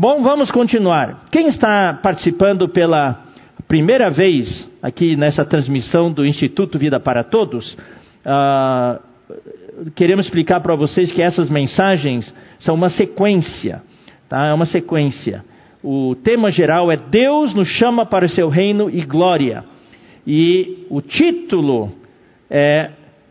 Bom, vamos continuar. Quem está participando pela primeira vez aqui nessa transmissão do Instituto Vida para Todos, uh, queremos explicar para vocês que essas mensagens são uma sequência, tá? É uma sequência. O tema geral é Deus nos chama para o seu reino e glória. E o título é,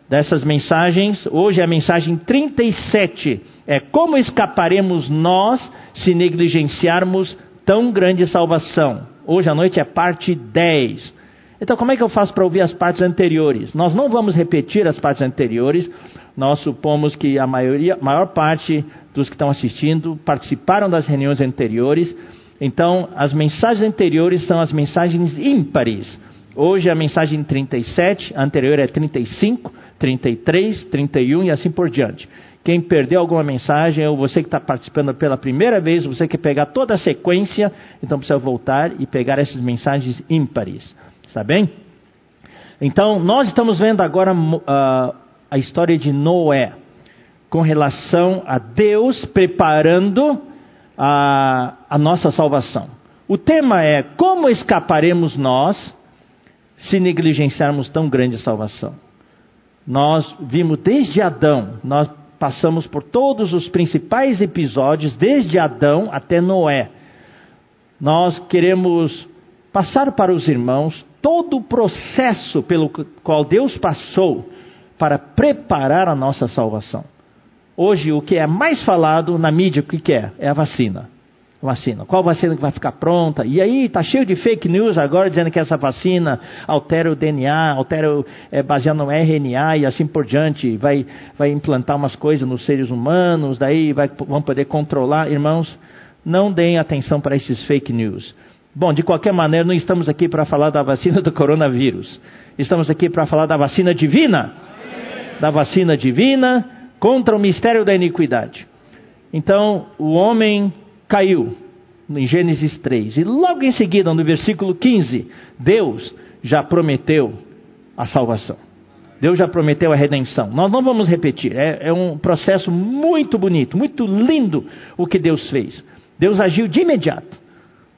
dessas mensagens, hoje é a mensagem 37, é como escaparemos nós se negligenciarmos tão grande salvação. Hoje à noite é parte 10. Então, como é que eu faço para ouvir as partes anteriores? Nós não vamos repetir as partes anteriores. Nós supomos que a maioria, maior parte dos que estão assistindo participaram das reuniões anteriores. Então, as mensagens anteriores são as mensagens ímpares. Hoje é a mensagem 37, a anterior é 35, 33, 31 e assim por diante. Quem perdeu alguma mensagem, ou você que está participando pela primeira vez, você quer pegar toda a sequência, então precisa voltar e pegar essas mensagens ímpares. Está bem? Então, nós estamos vendo agora uh, a história de Noé, com relação a Deus preparando a, a nossa salvação. O tema é como escaparemos nós se negligenciarmos tão grande salvação. Nós vimos desde Adão, nós passamos por todos os principais episódios, desde Adão até Noé. Nós queremos passar para os irmãos todo o processo pelo qual Deus passou para preparar a nossa salvação. Hoje, o que é mais falado na mídia, o que é? É a vacina vacina. Qual vacina que vai ficar pronta? E aí está cheio de fake news agora dizendo que essa vacina altera o DNA, altera é baseado no RNA e assim por diante, vai, vai implantar umas coisas nos seres humanos, daí vai, vão poder controlar. Irmãos, não deem atenção para esses fake news. Bom, de qualquer maneira, não estamos aqui para falar da vacina do coronavírus. Estamos aqui para falar da vacina divina. Da vacina divina contra o mistério da iniquidade. Então, o homem caiu, em Gênesis 3. E logo em seguida, no versículo 15, Deus já prometeu a salvação. Deus já prometeu a redenção. Nós não vamos repetir, é, é, um processo muito bonito, muito lindo o que Deus fez. Deus agiu de imediato.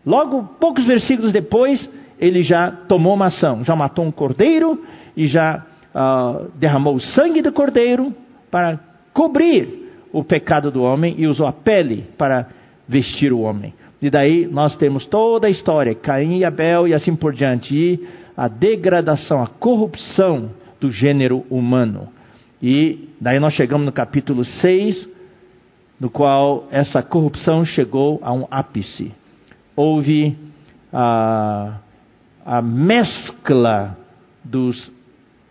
Logo, poucos versículos depois, ele já tomou uma ação, já matou um cordeiro e já uh, derramou o sangue do cordeiro para cobrir o pecado do homem e usou a pele para vestir o homem. E daí nós temos toda a história, Caim e Abel e assim por diante, e a degradação, a corrupção do gênero humano. E daí nós chegamos no capítulo 6, no qual essa corrupção chegou a um ápice. Houve a, a mescla dos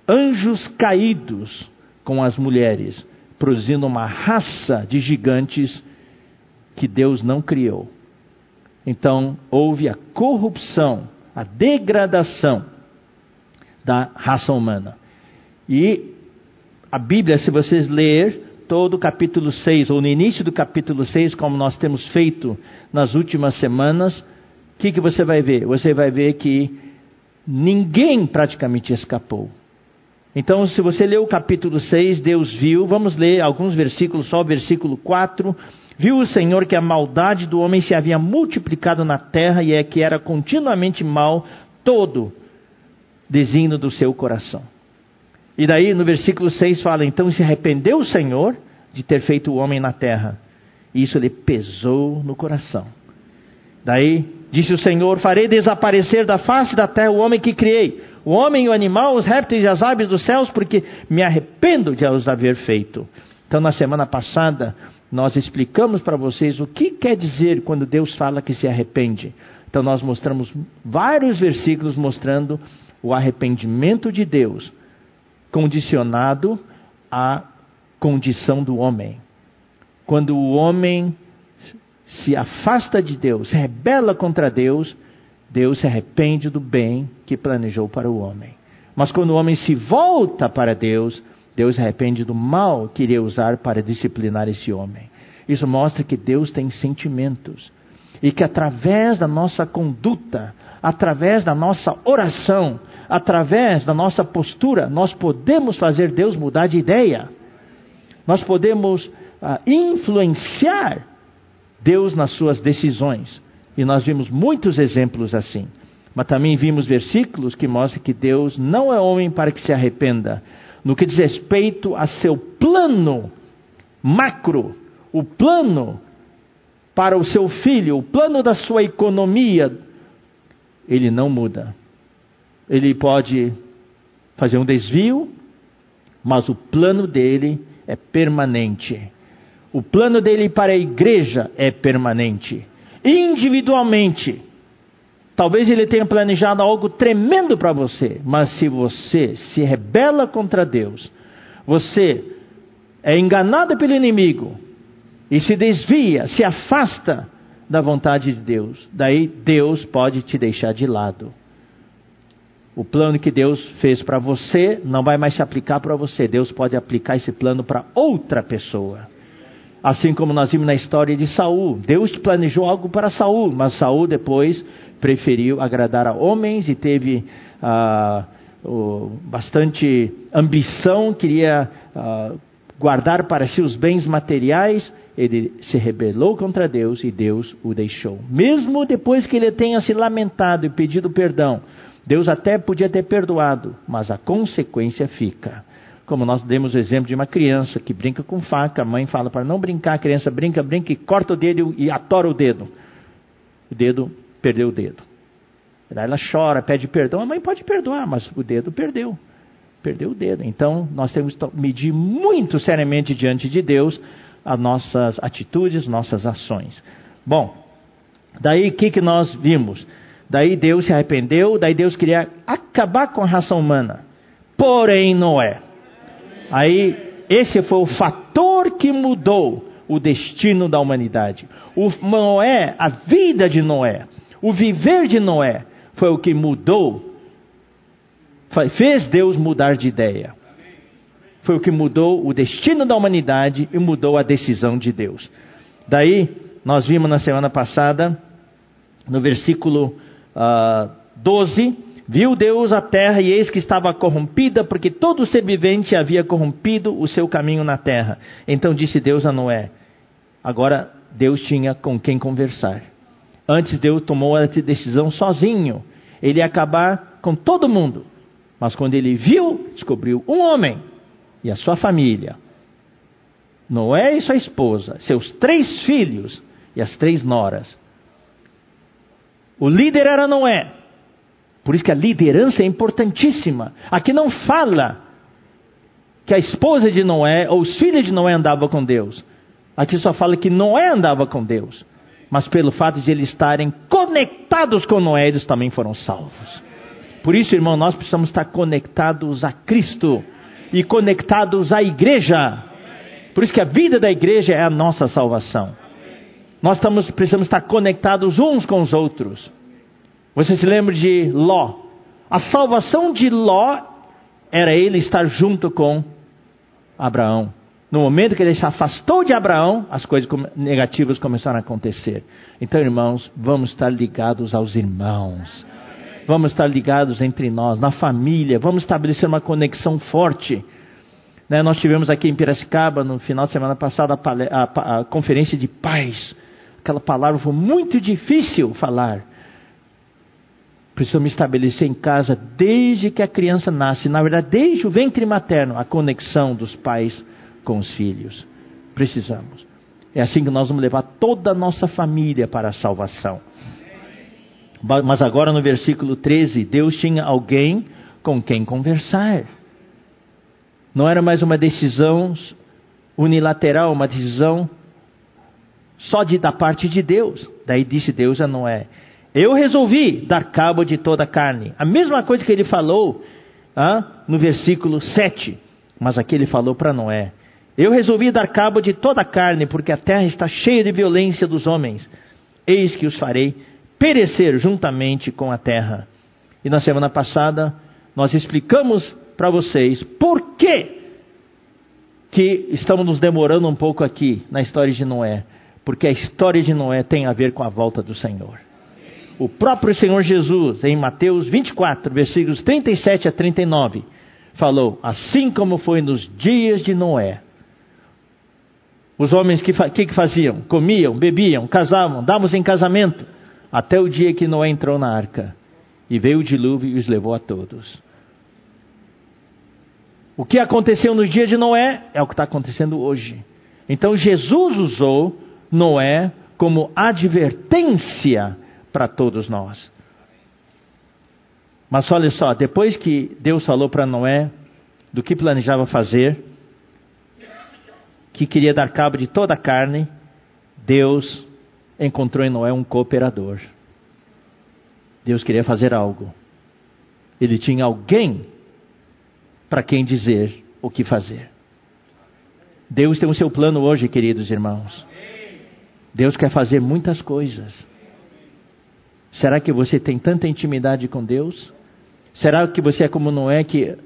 anjos caídos com as mulheres, produzindo uma raça de gigantes que Deus não criou. Então, houve a corrupção, a degradação da raça humana. E a Bíblia, se vocês ler todo o capítulo 6, ou no início do capítulo 6, como nós temos feito nas últimas semanas, o que, que você vai ver? Você vai ver que ninguém praticamente escapou. Então, se você ler o capítulo 6, Deus viu, vamos ler alguns versículos, só o versículo 4 Viu o Senhor que a maldade do homem se havia multiplicado na terra e é que era continuamente mal todo desígnio do seu coração. E daí no versículo 6 fala: Então se arrependeu o Senhor de ter feito o homem na terra, e isso lhe pesou no coração. Daí disse o Senhor: Farei desaparecer da face da terra o homem que criei, o homem o animal, os répteis e as aves dos céus, porque me arrependo de os haver feito. Então, na semana passada, nós explicamos para vocês o que quer dizer quando Deus fala que se arrepende. Então nós mostramos vários versículos mostrando o arrependimento de Deus condicionado à condição do homem. Quando o homem se afasta de Deus, se rebela contra Deus, Deus se arrepende do bem que planejou para o homem. Mas quando o homem se volta para Deus, Deus arrepende do mal que iria usar para disciplinar esse homem. Isso mostra que Deus tem sentimentos. E que através da nossa conduta, através da nossa oração, através da nossa postura, nós podemos fazer Deus mudar de ideia. Nós podemos uh, influenciar Deus nas suas decisões. E nós vimos muitos exemplos assim. Mas também vimos versículos que mostram que Deus não é homem para que se arrependa. No que diz respeito a seu plano macro, o plano para o seu filho, o plano da sua economia, ele não muda. Ele pode fazer um desvio, mas o plano dele é permanente. O plano dele para a igreja é permanente. Individualmente, talvez ele tenha planejado algo tremendo para você, mas se você se rebela contra Deus, você é enganado pelo inimigo e se desvia, se afasta da vontade de Deus, daí Deus pode te deixar de lado. O plano que Deus fez para você não vai mais se aplicar para você. Deus pode aplicar esse plano para outra pessoa. Assim como nós vimos na história de Saul, Deus planejou algo para Saul, mas Saul depois preferiu agradar a homens e teve ah, bastante ambição, queria ah, guardar para si os bens materiais. Ele se rebelou contra Deus e Deus o deixou. Mesmo depois que ele tenha se lamentado e pedido perdão, Deus até podia ter perdoado, mas a consequência fica. Como nós demos o exemplo de uma criança que brinca com faca, a mãe fala para não brincar, a criança brinca, brinca e corta o dedo e atora o dedo. O dedo perdeu o dedo. Daí ela chora, pede perdão, a mãe pode perdoar, mas o dedo perdeu. Perdeu o dedo. Então nós temos que medir muito seriamente diante de Deus as nossas atitudes, nossas ações. Bom, daí o que, que nós vimos? Daí Deus se arrependeu, daí Deus queria acabar com a raça humana. Porém, Noé. Aí, esse foi o fator que mudou o destino da humanidade. O Noé, a vida de Noé, o viver de Noé, foi o que mudou, fez Deus mudar de ideia. Foi o que mudou o destino da humanidade e mudou a decisão de Deus. Daí, nós vimos na semana passada, no versículo uh, ah, 12, viu Deus a terra e eis que estava corrompida, porque todo ser vivente havia corrompido o seu caminho na terra. Então disse Deus a Noé: Agora Deus tinha com quem conversar. Antes Deus tomou a decisão sozinho. Ele ia acabar com todo mundo. Mas quando ele viu, descobriu um homem e a sua família. Noé e sua esposa, seus três filhos e as três noras. O líder era Noé. Por isso que a liderança é importantíssima. Aqui não fala que a esposa de Noé ou os filhos de Noé andavam com Deus. Aqui só fala que Noé andava com Deus. Mas pelo fato de eles estarem conectados com Noé, eles também foram salvos. Por isso, irmão, nós precisamos estar conectados a Cristo e conectados à igreja. Por isso que a vida da igreja é a nossa salvação. Nós estamos, precisamos estar conectados uns com os outros. Você se lembra de Ló? A salvação de Ló era ele estar junto com Abraão. No momento que ele se afastou de Abraão, as coisas negativas começaram a acontecer. Então, irmãos, vamos estar ligados aos irmãos. Vamos estar ligados entre nós, na família. Vamos estabelecer uma conexão forte. Né, nós tivemos aqui em Piracicaba, no final de semana passada, a, a, a conferência de paz aquela palavra foi muito difícil falar. Precisamos estabelecer em casa, desde que a criança nasce, na verdade, desde o ventre materno, a conexão dos pais com os filhos. Precisamos. É assim que nós vamos levar toda a nossa família para a salvação. Mas agora no versículo 13, Deus tinha alguém com quem conversar. Não era mais uma decisão unilateral, uma decisão só de, da parte de Deus. Daí disse Deus a Noé: Eu resolvi dar cabo de toda a carne. A mesma coisa que ele falou ah, no versículo 7. Mas aqui ele falou para Noé: Eu resolvi dar cabo de toda a carne, porque a terra está cheia de violência dos homens. Eis que os farei perecer juntamente com a terra. E na semana passada nós explicamos para vocês por que que estamos nos demorando um pouco aqui na história de Noé porque a história de Noé tem a ver com a volta do Senhor. O próprio Senhor Jesus, em Mateus 24, versículos 37 a 39, falou: Assim como foi nos dias de Noé, Os homens que, que, que faziam? Comiam, bebiam, casavam, davam em casamento, até o dia que Noé entrou na arca e veio o dilúvio e os levou a todos. O que aconteceu no dia de Noé é o que está acontecendo hoje. Então Jesus usou Noé como advertência para todos nós. Mas olha só, depois que Deus falou para Noé do que planejava fazer, que queria dar cabo de toda a carne, Deus encontrou em Noé um cooperador. Deus queria fazer algo. Ele tinha alguém para quem dizer o que fazer. Deus tem o seu plano hoje, queridos irmãos. Deus quer fazer muitas coisas. Será que você tem tanta intimidade com Deus? Será que você é como Noé que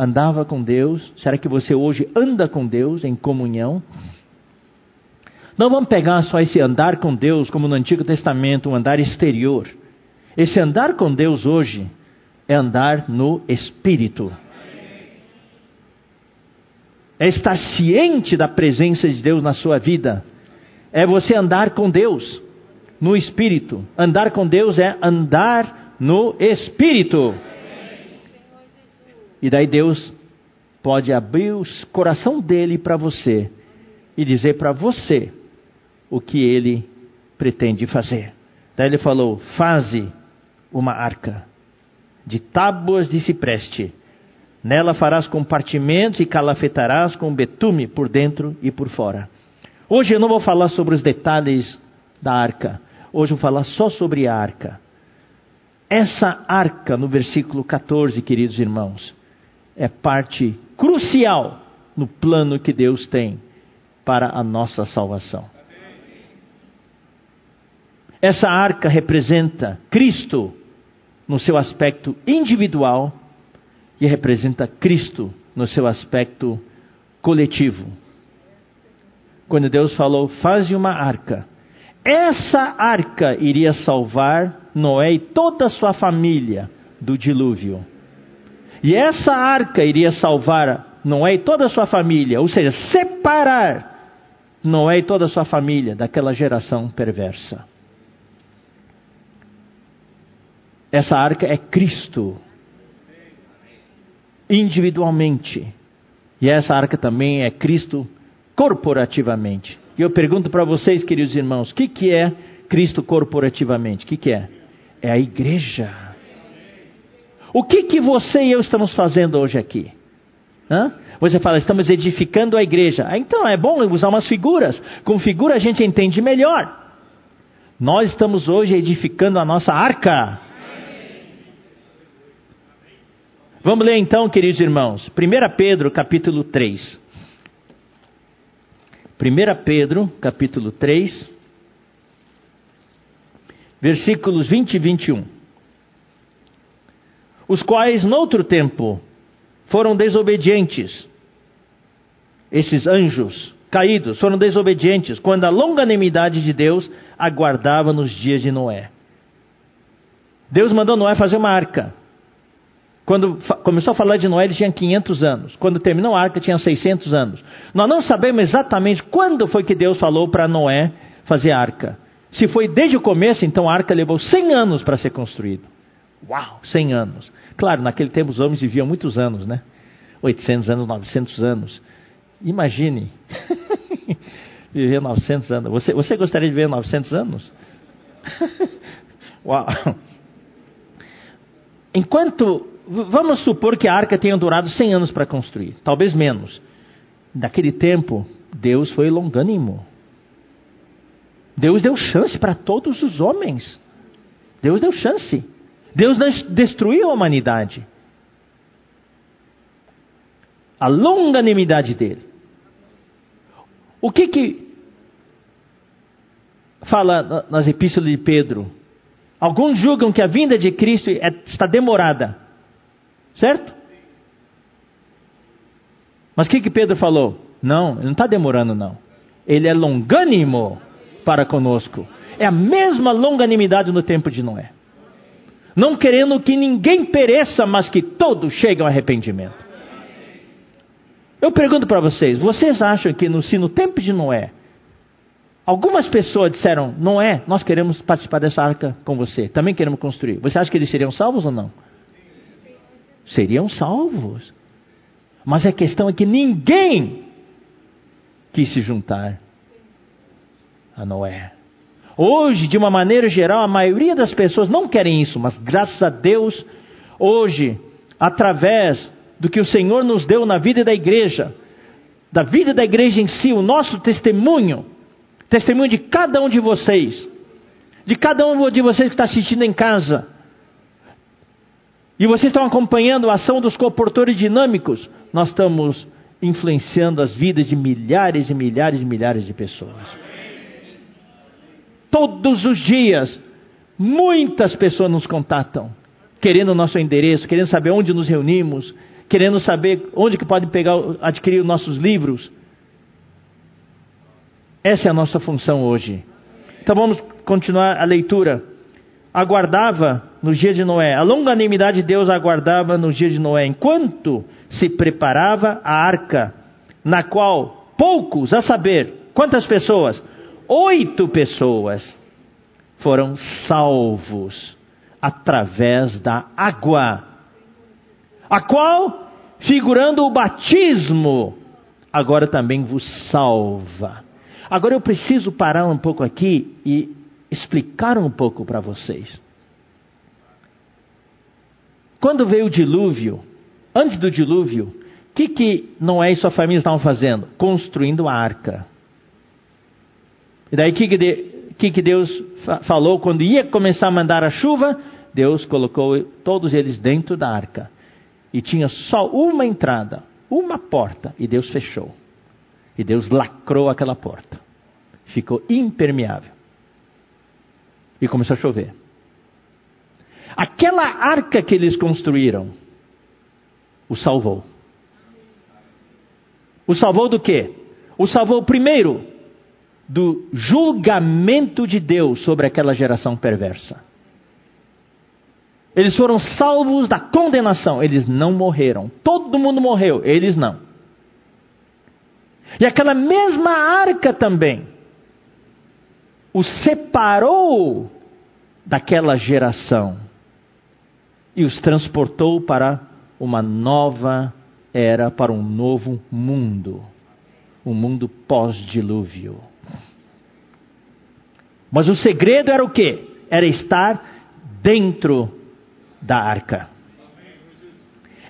andava com Deus? Será que você hoje anda com Deus em comunhão? Não vamos pegar só esse andar com Deus como no Antigo Testamento, um andar exterior. Esse andar com Deus hoje é andar no Espírito. É estar ciente da presença de Deus na sua vida. É você andar com Deus no Espírito. Andar com Deus é andar no Espírito. E daí Deus pode abrir o coração dele para você e dizer para você o que ele pretende fazer. Daí ele falou: faze uma arca de tábuas de cipreste. Nela farás compartimentos e calafetarás com betume por dentro e por fora. Hoje eu não vou falar sobre os detalhes da arca. Hoje eu vou falar só sobre a arca. Essa arca, no versículo 14, queridos irmãos, é parte crucial no plano que Deus tem para a nossa salvação. Essa arca representa Cristo no seu aspecto individual e representa Cristo no seu aspecto coletivo. Quando Deus falou, faze uma arca, essa arca iria salvar Noé e toda a sua família do dilúvio. E essa arca iria salvar Noé e toda a sua família, ou seja, separar Noé e toda a sua família daquela geração perversa. Essa arca é Cristo, individualmente. E essa arca também é Cristo corporativamente. E eu pergunto para vocês, queridos irmãos, o que, que é Cristo corporativamente? O que, que é? É a igreja. O que, que você e eu estamos fazendo hoje aqui? Hã? Você fala, estamos edificando a igreja. Ah, então é bom usar umas figuras. Com figura a gente entende melhor. Nós estamos hoje edificando a nossa arca. Vamos ler então, queridos irmãos, 1 Pedro capítulo 3. 1 Pedro capítulo 3, versículos 20 e 21 os quais, noutro tempo, foram desobedientes. Esses anjos caídos foram desobedientes quando a longanimidade de Deus aguardava nos dias de Noé. Deus mandou Noé fazer uma arca. Quando começou a falar de Noé, ele tinha 500 anos. Quando terminou a arca, tinha 600 anos. Nós não sabemos exatamente quando foi que Deus falou para Noé fazer a arca. Se foi desde o começo, então a arca levou 100 anos para ser construída. Uau, 100 anos. Claro, naquele tempo os homens viviam muitos anos, né? 800 anos, 900 anos. Imagine viver 900 anos. Você, você gostaria de viver 900 anos? Uau. Enquanto, vamos supor que a arca tenha durado 100 anos para construir, talvez menos. Naquele tempo, Deus foi longânimo. Deus deu chance para todos os homens. Deus deu chance. Deus destruiu a humanidade. A longanimidade dele. O que que fala nas epístolas de Pedro? Alguns julgam que a vinda de Cristo é, está demorada. Certo? Mas o que, que Pedro falou? Não, ele não está demorando, não. Ele é longânimo para conosco. É a mesma longanimidade no tempo de Noé não querendo que ninguém pereça, mas que todos cheguem ao arrependimento. Eu pergunto para vocês: vocês acham que no, se no tempo de Noé Algumas pessoas disseram: Não é, nós queremos participar dessa arca com você, também queremos construir. Você acha que eles seriam salvos ou não? Seriam salvos. Mas a questão é que ninguém quis se juntar a Noé. Hoje, de uma maneira geral, a maioria das pessoas não querem isso, mas graças a Deus, hoje, através do que o Senhor nos deu na vida da igreja, da vida da igreja em si, o nosso testemunho, testemunho de cada um de vocês, de cada um de vocês que está assistindo em casa, e vocês estão acompanhando a ação dos comportores dinâmicos, nós estamos influenciando as vidas de milhares e milhares e milhares de pessoas. Todos os dias, muitas pessoas nos contatam, querendo o nosso endereço, querendo saber onde nos reunimos, querendo saber onde que pode pegar, adquirir os nossos livros. Essa é a nossa função hoje. Então vamos continuar a leitura aguardava no dia de Noé, a longanimidade de Deus aguardava no dia de Noé, enquanto se preparava a arca, na qual poucos, a saber, quantas pessoas? Oito pessoas foram salvos através da água, a qual, figurando o batismo, agora também vos salva. Agora eu preciso parar um pouco aqui e explicar um pouco para vocês. Quando veio o dilúvio, antes do dilúvio, o que, que Noé e sua família estavam fazendo? Construindo a arca. E daí o que, que, que Deus falou quando ia começar a mandar a chuva? Deus colocou todos eles dentro da arca. E tinha só uma entrada, uma porta, e Deus fechou. E Deus lacrou aquela porta. Ficou impermeável e começou a chover. Aquela arca que eles construíram o salvou. O salvou do quê? O salvou primeiro do julgamento de Deus sobre aquela geração perversa. Eles foram salvos da condenação, eles não morreram. Todo mundo morreu, eles não. E aquela mesma arca também o separou daquela geração e os transportou para uma nova era, para um novo mundo, um mundo pós-dilúvio. Mas o segredo era o quê? Era estar dentro da arca.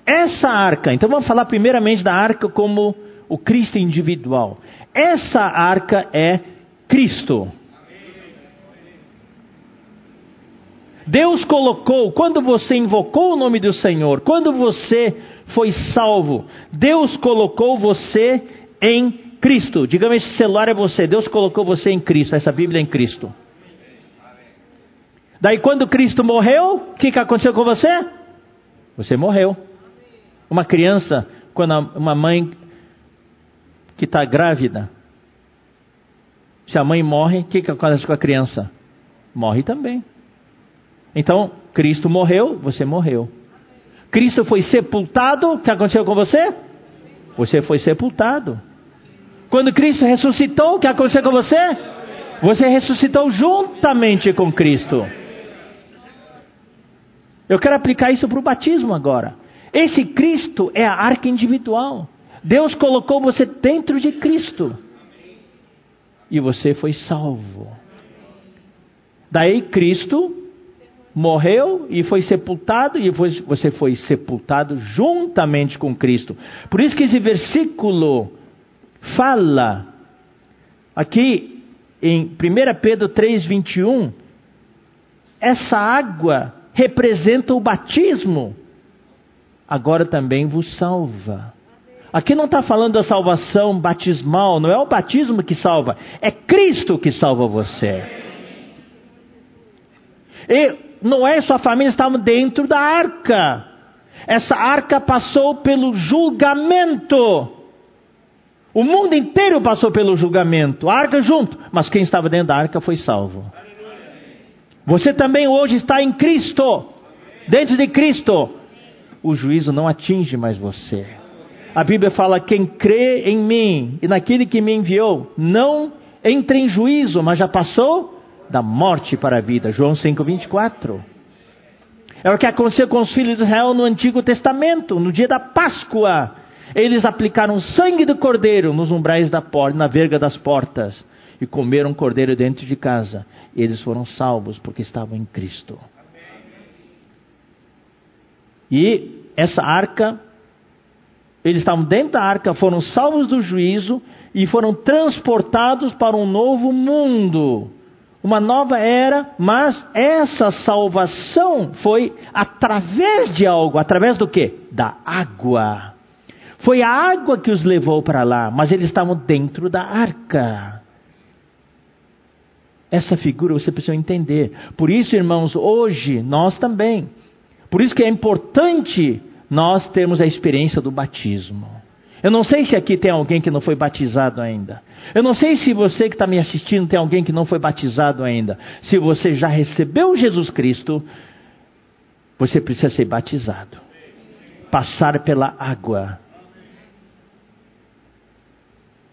Essa arca, então vamos falar primeiramente da arca como o Cristo individual. Essa arca é Cristo. Deus colocou, quando você invocou o nome do Senhor, quando você foi salvo, Deus colocou você em Cristo. Digamos, esse celular é você, Deus colocou você em Cristo, essa Bíblia é em Cristo. Daí, quando Cristo morreu, o que, que aconteceu com você? Você morreu. Uma criança, quando uma mãe que está grávida, se a mãe morre, o que, que acontece com a criança? Morre também. Então, Cristo morreu, você morreu. Cristo foi sepultado, o que aconteceu com você? Você foi sepultado. Quando Cristo ressuscitou, o que aconteceu com você? Você ressuscitou juntamente com Cristo. Eu quero aplicar isso para o batismo agora. Esse Cristo é a arca individual. Deus colocou você dentro de Cristo. E você foi salvo. Daí Cristo morreu e foi sepultado, e você foi sepultado juntamente com Cristo. Por isso que esse versículo fala, aqui em 1 Pedro 3,21, essa água representa o batismo, agora também vos salva. Aqui não está falando da salvação batismal, não é o batismo que salva, é Cristo que salva você. E Noé e sua família estavam dentro da arca. Essa arca passou pelo julgamento. O mundo inteiro passou pelo julgamento, a arca junto, mas quem estava dentro da arca foi salvo. Você também hoje está em Cristo, dentro de Cristo. O juízo não atinge mais você. A Bíblia fala: quem crê em mim e naquele que me enviou, não entra em juízo, mas já passou da morte para a vida. João 5:24. É o que aconteceu com os filhos de Israel no Antigo Testamento, no dia da Páscoa. Eles aplicaram sangue do cordeiro nos umbrais da porta, na verga das portas, e comeram cordeiro dentro de casa. Eles foram salvos porque estavam em Cristo. E essa arca, eles estavam dentro da arca, foram salvos do juízo e foram transportados para um novo mundo, uma nova era, mas essa salvação foi através de algo, através do que? Da água. Foi a água que os levou para lá, mas eles estavam dentro da arca. Essa figura você precisa entender. Por isso, irmãos, hoje nós também. Por isso que é importante nós termos a experiência do batismo. Eu não sei se aqui tem alguém que não foi batizado ainda. Eu não sei se você que está me assistindo tem alguém que não foi batizado ainda. Se você já recebeu Jesus Cristo, você precisa ser batizado. Passar pela água.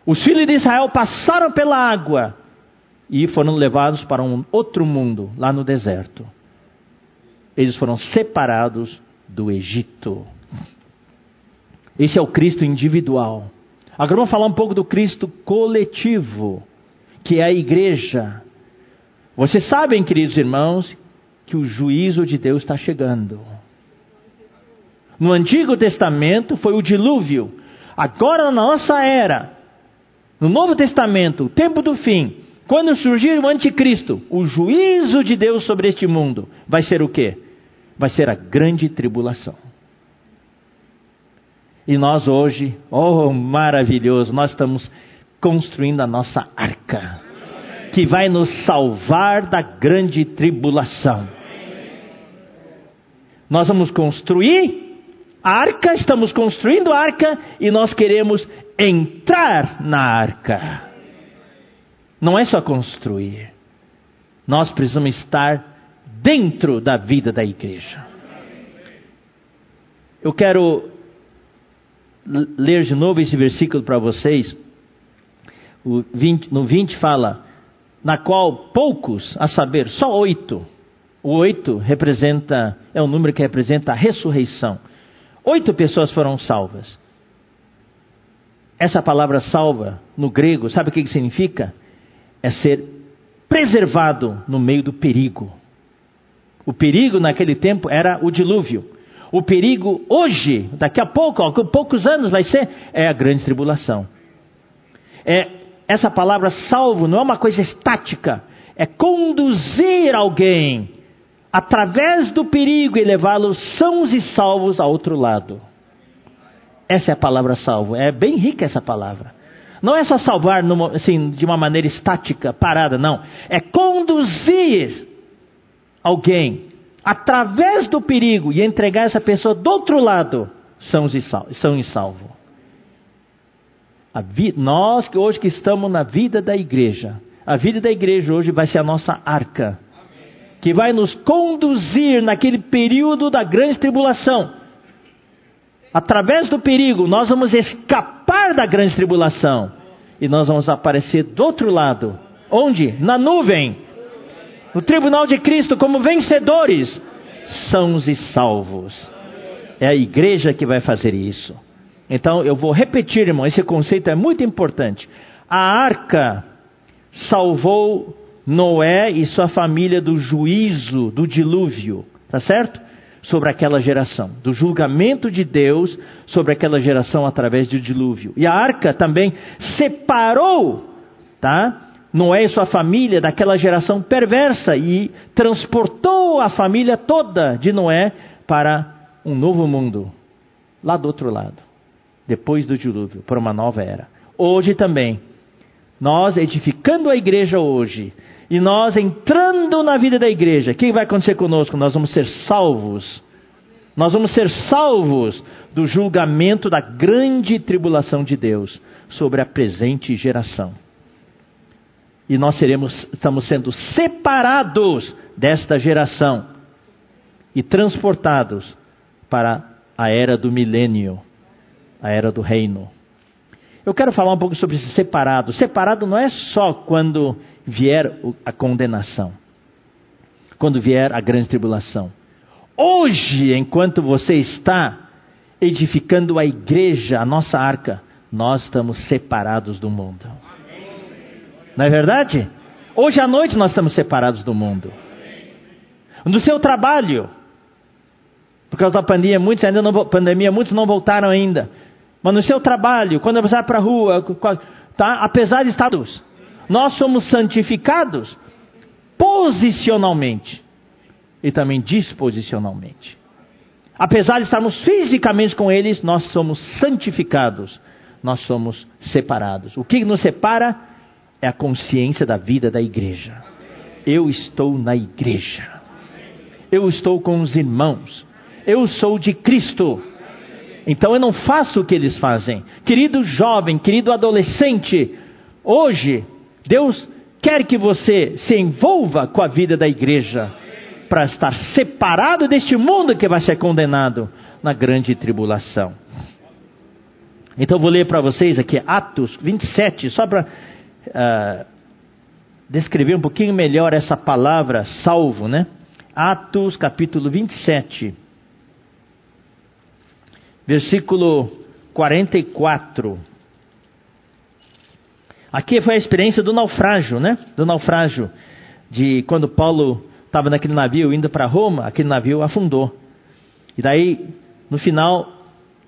Os filhos de Israel passaram pela água e foram levados para um outro mundo, lá no deserto. Eles foram separados do Egito. Esse é o Cristo individual. Agora vamos falar um pouco do Cristo coletivo, que é a igreja. Vocês sabem, queridos irmãos, que o juízo de Deus está chegando. No Antigo Testamento foi o dilúvio. Agora, na nossa era, no Novo Testamento, o tempo do fim, quando surgir o anticristo, o juízo de Deus sobre este mundo vai ser o quê? Vai ser a grande tribulação. E nós hoje, oh maravilhoso, nós estamos construindo a nossa arca, que vai nos salvar da grande tribulação. Nós vamos construir a arca, estamos construindo a arca e nós queremos entrar na arca. Não é só construir. Nós precisamos estar dentro da vida da igreja. Eu quero ler de novo esse versículo para vocês. 20, no 20 fala: na qual poucos, a saber, só oito. O oito representa, é um número que representa a ressurreição. Oito pessoas foram salvas. Essa palavra salva, no grego, sabe o que significa? É ser preservado no meio do perigo. O perigo naquele tempo era o dilúvio. O perigo hoje, daqui a pouco, ó, poucos anos vai ser, é a grande tribulação. É, essa palavra salvo não é uma coisa estática, é conduzir alguém através do perigo e levá-los sãos e salvos a outro lado. Essa é a palavra salvo. É bem rica essa palavra. Não é só salvar numa, assim, de uma maneira estática, parada, não. É conduzir alguém através do perigo e entregar essa pessoa do outro lado, são e salvo. São. Vi, nós que hoje que estamos na vida da igreja, a vida da igreja hoje vai ser a nossa arca, que vai nos conduzir naquele período da grande tribulação através do perigo, nós vamos escapar da grande tribulação e nós vamos aparecer do outro lado. Onde? Na nuvem. No tribunal de Cristo, como vencedores, sãos e salvos. É a igreja que vai fazer isso. Então, eu vou repetir, irmão, esse conceito é muito importante. A arca salvou Noé e sua família do juízo, do dilúvio, tá certo? Sobre aquela geração, do julgamento de Deus sobre aquela geração através do dilúvio. E a arca também separou, tá? Noé e sua família daquela geração perversa e transportou a família toda de Noé para um novo mundo, lá do outro lado, depois do dilúvio, para uma nova era. Hoje também, nós edificando a igreja hoje, e nós entrando na vida da igreja, o que vai acontecer conosco? Nós vamos ser salvos. Nós vamos ser salvos do julgamento da grande tribulação de Deus sobre a presente geração. E nós seremos, estamos sendo separados desta geração e transportados para a era do milênio, a era do reino. Eu quero falar um pouco sobre esse separado. Separado não é só quando vier a condenação, quando vier a grande tribulação. Hoje, enquanto você está edificando a igreja, a nossa arca, nós estamos separados do mundo. Não é verdade? Hoje à noite nós estamos separados do mundo. No seu trabalho, por causa da pandemia, muitos ainda não, pandemia, muitos não voltaram ainda. Mas no seu trabalho, quando você vai para a rua, tá? apesar de estarmos, nós somos santificados posicionalmente e também disposicionalmente. Apesar de estarmos fisicamente com eles, nós somos santificados, nós somos separados. O que nos separa é a consciência da vida da igreja. Eu estou na igreja. Eu estou com os irmãos. Eu sou de Cristo. Então eu não faço o que eles fazem. Querido jovem, querido adolescente, hoje Deus quer que você se envolva com a vida da igreja para estar separado deste mundo que vai ser condenado na grande tribulação. Então vou ler para vocês aqui Atos 27, só para uh, descrever um pouquinho melhor essa palavra salvo, né? Atos capítulo 27, versículo 44. Aqui foi a experiência do naufrágio, né? Do naufrágio de quando Paulo estava naquele navio indo para Roma, aquele navio afundou. E daí, no final,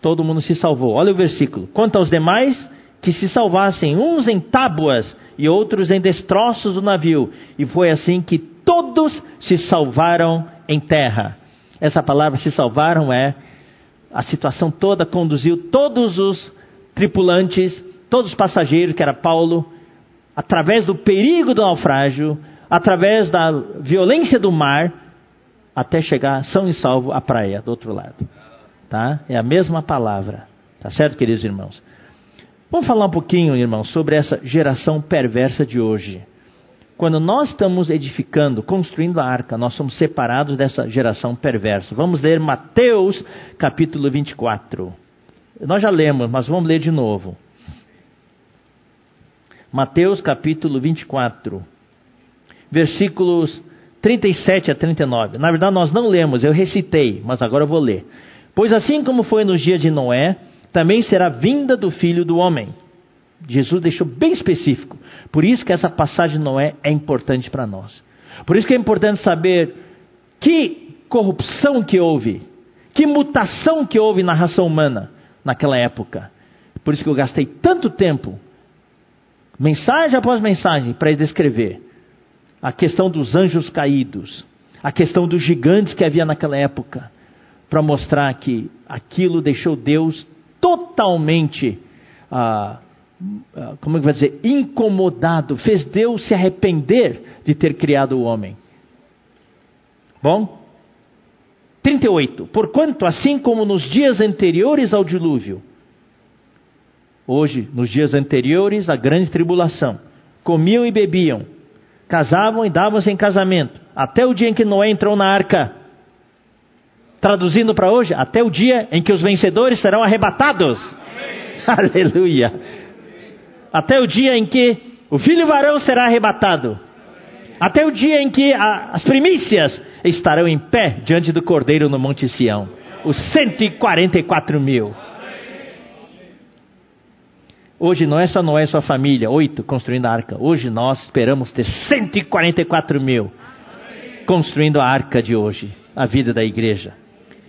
todo mundo se salvou. Olha o versículo. Quanto aos demais, que se salvassem, uns em tábuas e outros em destroços do navio. E foi assim que todos se salvaram em terra. Essa palavra se salvaram é a situação toda conduziu todos os tripulantes, todos os passageiros, que era Paulo, através do perigo do naufrágio, através da violência do mar, até chegar são e salvo à praia do outro lado. Tá? É a mesma palavra. Tá certo, queridos irmãos? Vamos falar um pouquinho, irmãos, sobre essa geração perversa de hoje. Quando nós estamos edificando, construindo a arca, nós somos separados dessa geração perversa. Vamos ler Mateus capítulo 24. Nós já lemos, mas vamos ler de novo. Mateus capítulo 24 versículos 37 a 39. Na verdade, nós não lemos, eu recitei, mas agora eu vou ler. Pois assim como foi nos dias de Noé, também será vinda do filho do homem. Jesus deixou bem específico. Por isso que essa passagem de Noé é importante para nós. Por isso que é importante saber que corrupção que houve, que mutação que houve na raça humana naquela época. Por isso que eu gastei tanto tempo, mensagem após mensagem, para descrever a questão dos anjos caídos, a questão dos gigantes que havia naquela época, para mostrar que aquilo deixou Deus totalmente, ah, ah, como é que vai dizer, incomodado, fez Deus se arrepender de ter criado o homem. Bom? 38. Porquanto, assim como nos dias anteriores ao dilúvio, hoje, nos dias anteriores à grande tribulação, comiam e bebiam, casavam e davam-se em casamento, até o dia em que Noé entrou na arca. Traduzindo para hoje, até o dia em que os vencedores serão arrebatados. Aleluia. Até o dia em que o filho varão será arrebatado. Até o dia em que a, as primícias estarão em pé diante do cordeiro no Monte Sião. Os 144 mil. Hoje não é só Noé e sua família, oito construindo a arca. Hoje nós esperamos ter 144 mil construindo a arca de hoje, a vida da igreja.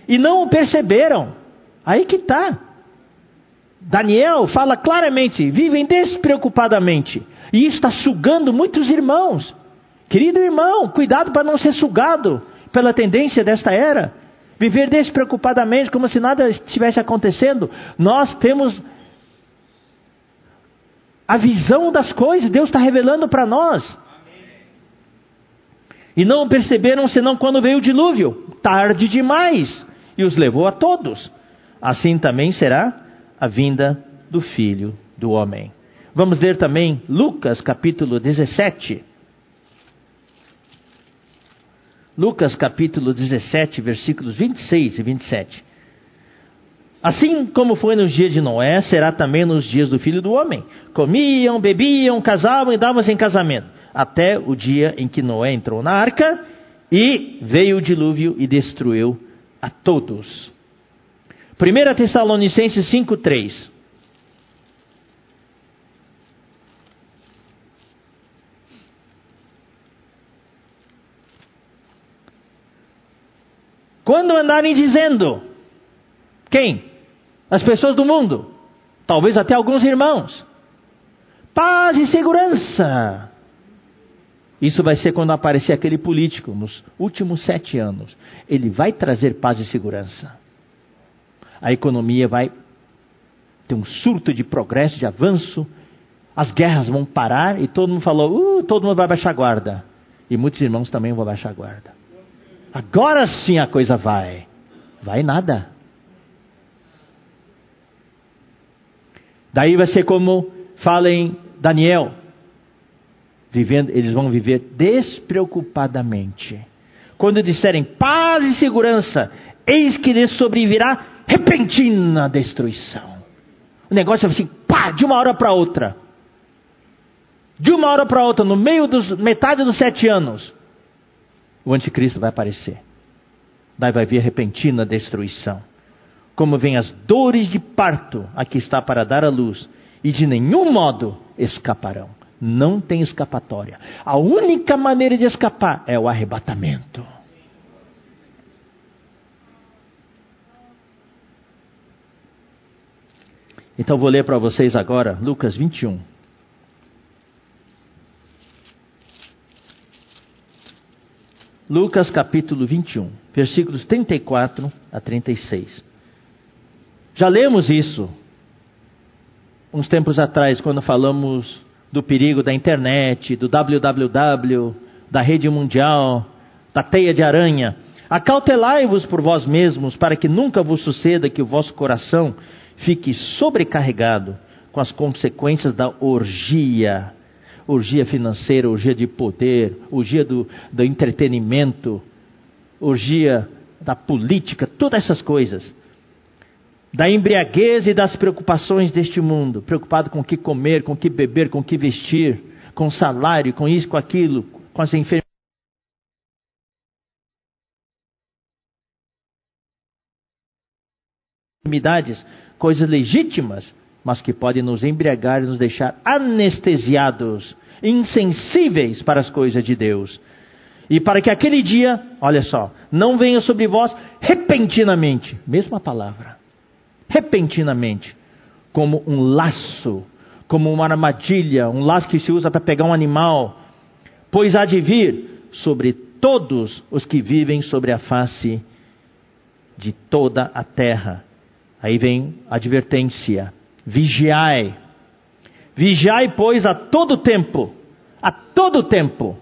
E não o perceberam. Aí que está. Daniel fala claramente: vivem despreocupadamente. E isso está sugando muitos irmãos. Querido irmão, cuidado para não ser sugado pela tendência desta era. Viver despreocupadamente, como se nada estivesse acontecendo. Nós temos a visão das coisas, Deus está revelando para nós. E não perceberam senão quando veio o dilúvio, tarde demais, e os levou a todos. Assim também será a vinda do filho do homem. Vamos ler também Lucas capítulo 17. Lucas capítulo 17, versículos 26 e 27. Assim como foi nos dias de Noé, será também nos dias do filho do homem. Comiam, bebiam, casavam e davam-se em casamento. Até o dia em que Noé entrou na arca e veio o dilúvio e destruiu a todos. 1 Tessalonicenses 5,3 Quando andarem dizendo, quem? As pessoas do mundo, talvez até alguns irmãos, paz e segurança. Isso vai ser quando aparecer aquele político nos últimos sete anos. Ele vai trazer paz e segurança. A economia vai ter um surto de progresso, de avanço. As guerras vão parar e todo mundo falou: uh, todo mundo vai baixar a guarda. E muitos irmãos também vão baixar a guarda. Agora sim a coisa vai. Vai nada. Daí vai ser como fala em Daniel. Vivendo, eles vão viver despreocupadamente. Quando disserem paz e segurança, eis que lhes sobrevirá repentina destruição. O negócio é assim, pá, de uma hora para outra. De uma hora para outra, no meio dos metade dos sete anos, o anticristo vai aparecer. Daí vai vir repentina destruição. Como vem as dores de parto, aqui está para dar a luz, e de nenhum modo escaparão. Não tem escapatória. A única maneira de escapar é o arrebatamento. Então vou ler para vocês agora Lucas 21. Lucas capítulo 21, versículos 34 a 36. Já lemos isso uns tempos atrás, quando falamos do perigo da internet, do www, da rede mundial, da teia de aranha. Acautelai-vos por vós mesmos, para que nunca vos suceda que o vosso coração fique sobrecarregado com as consequências da orgia orgia financeira, orgia de poder, orgia do, do entretenimento, orgia da política, todas essas coisas. Da embriaguez e das preocupações deste mundo, preocupado com o que comer, com o que beber, com o que vestir, com o salário, com isso, com aquilo, com as enfermidades, coisas legítimas, mas que podem nos embriagar e nos deixar anestesiados, insensíveis para as coisas de Deus. E para que aquele dia, olha só, não venha sobre vós repentinamente, mesma palavra, repentinamente, como um laço, como uma armadilha, um laço que se usa para pegar um animal, pois há de vir sobre todos os que vivem sobre a face de toda a terra. Aí vem a advertência Vigiai. Vigiai, pois, a todo tempo, a todo tempo,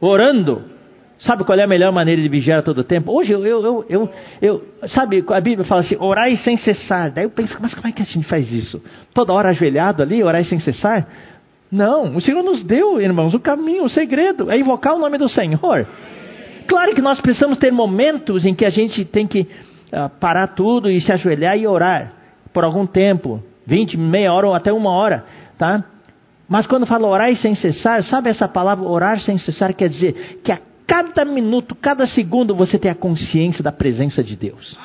orando. Sabe qual é a melhor maneira de vigiar todo tempo? Hoje eu, eu, eu, eu, sabe, a Bíblia fala assim, orai sem cessar. Daí eu penso, mas como é que a gente faz isso? Toda hora ajoelhado ali, orai sem cessar? Não, o Senhor nos deu, irmãos, o caminho, o segredo, é invocar o nome do Senhor. Claro que nós precisamos ter momentos em que a gente tem que uh, parar tudo e se ajoelhar e orar por algum tempo, 20, meia hora ou até uma hora, tá? Mas quando fala orar sem cessar, sabe essa palavra orar sem cessar quer dizer que a cada minuto, cada segundo você tem a consciência da presença de Deus.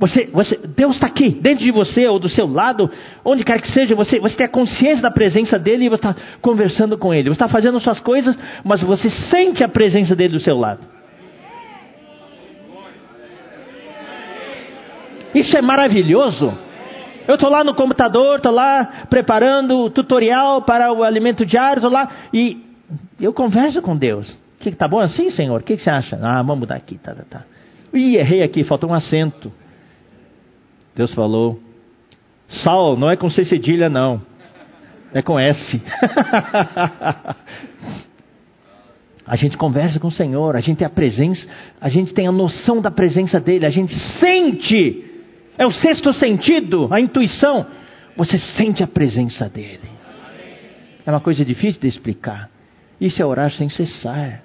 Você, você, Deus está aqui, dentro de você ou do seu lado, onde quer que seja, você, você tem a consciência da presença dele e você está conversando com ele. Você está fazendo suas coisas, mas você sente a presença dele do seu lado. Isso é maravilhoso. Eu estou lá no computador, estou lá preparando o tutorial para o alimento diário, estou lá e eu converso com Deus. Que tá bom assim, Senhor? O que, que, você acha? Ah, vamos mudar aqui, tá, tá, tá. Ih, errei aqui, faltou um acento. Deus falou: Sal, não é com C cedilha, não. É com S. A gente conversa com o Senhor, a gente tem a presença, a gente tem a noção da presença dele, a gente sente é o sexto sentido, a intuição. Você sente a presença dele. É uma coisa difícil de explicar. Isso é orar sem cessar.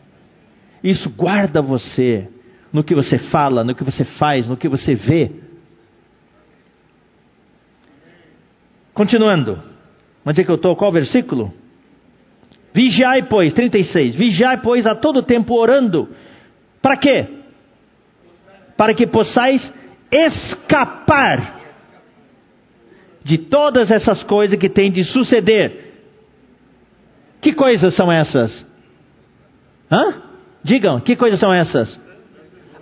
Isso guarda você no que você fala, no que você faz, no que você vê. Continuando. Onde é que eu estou? Qual versículo? Vigiai, pois, 36. Vigiai, pois, a todo tempo orando. Para quê? Para que possais escapar de todas essas coisas que têm de suceder. Que coisas são essas? Hã? Digam, que coisas são essas?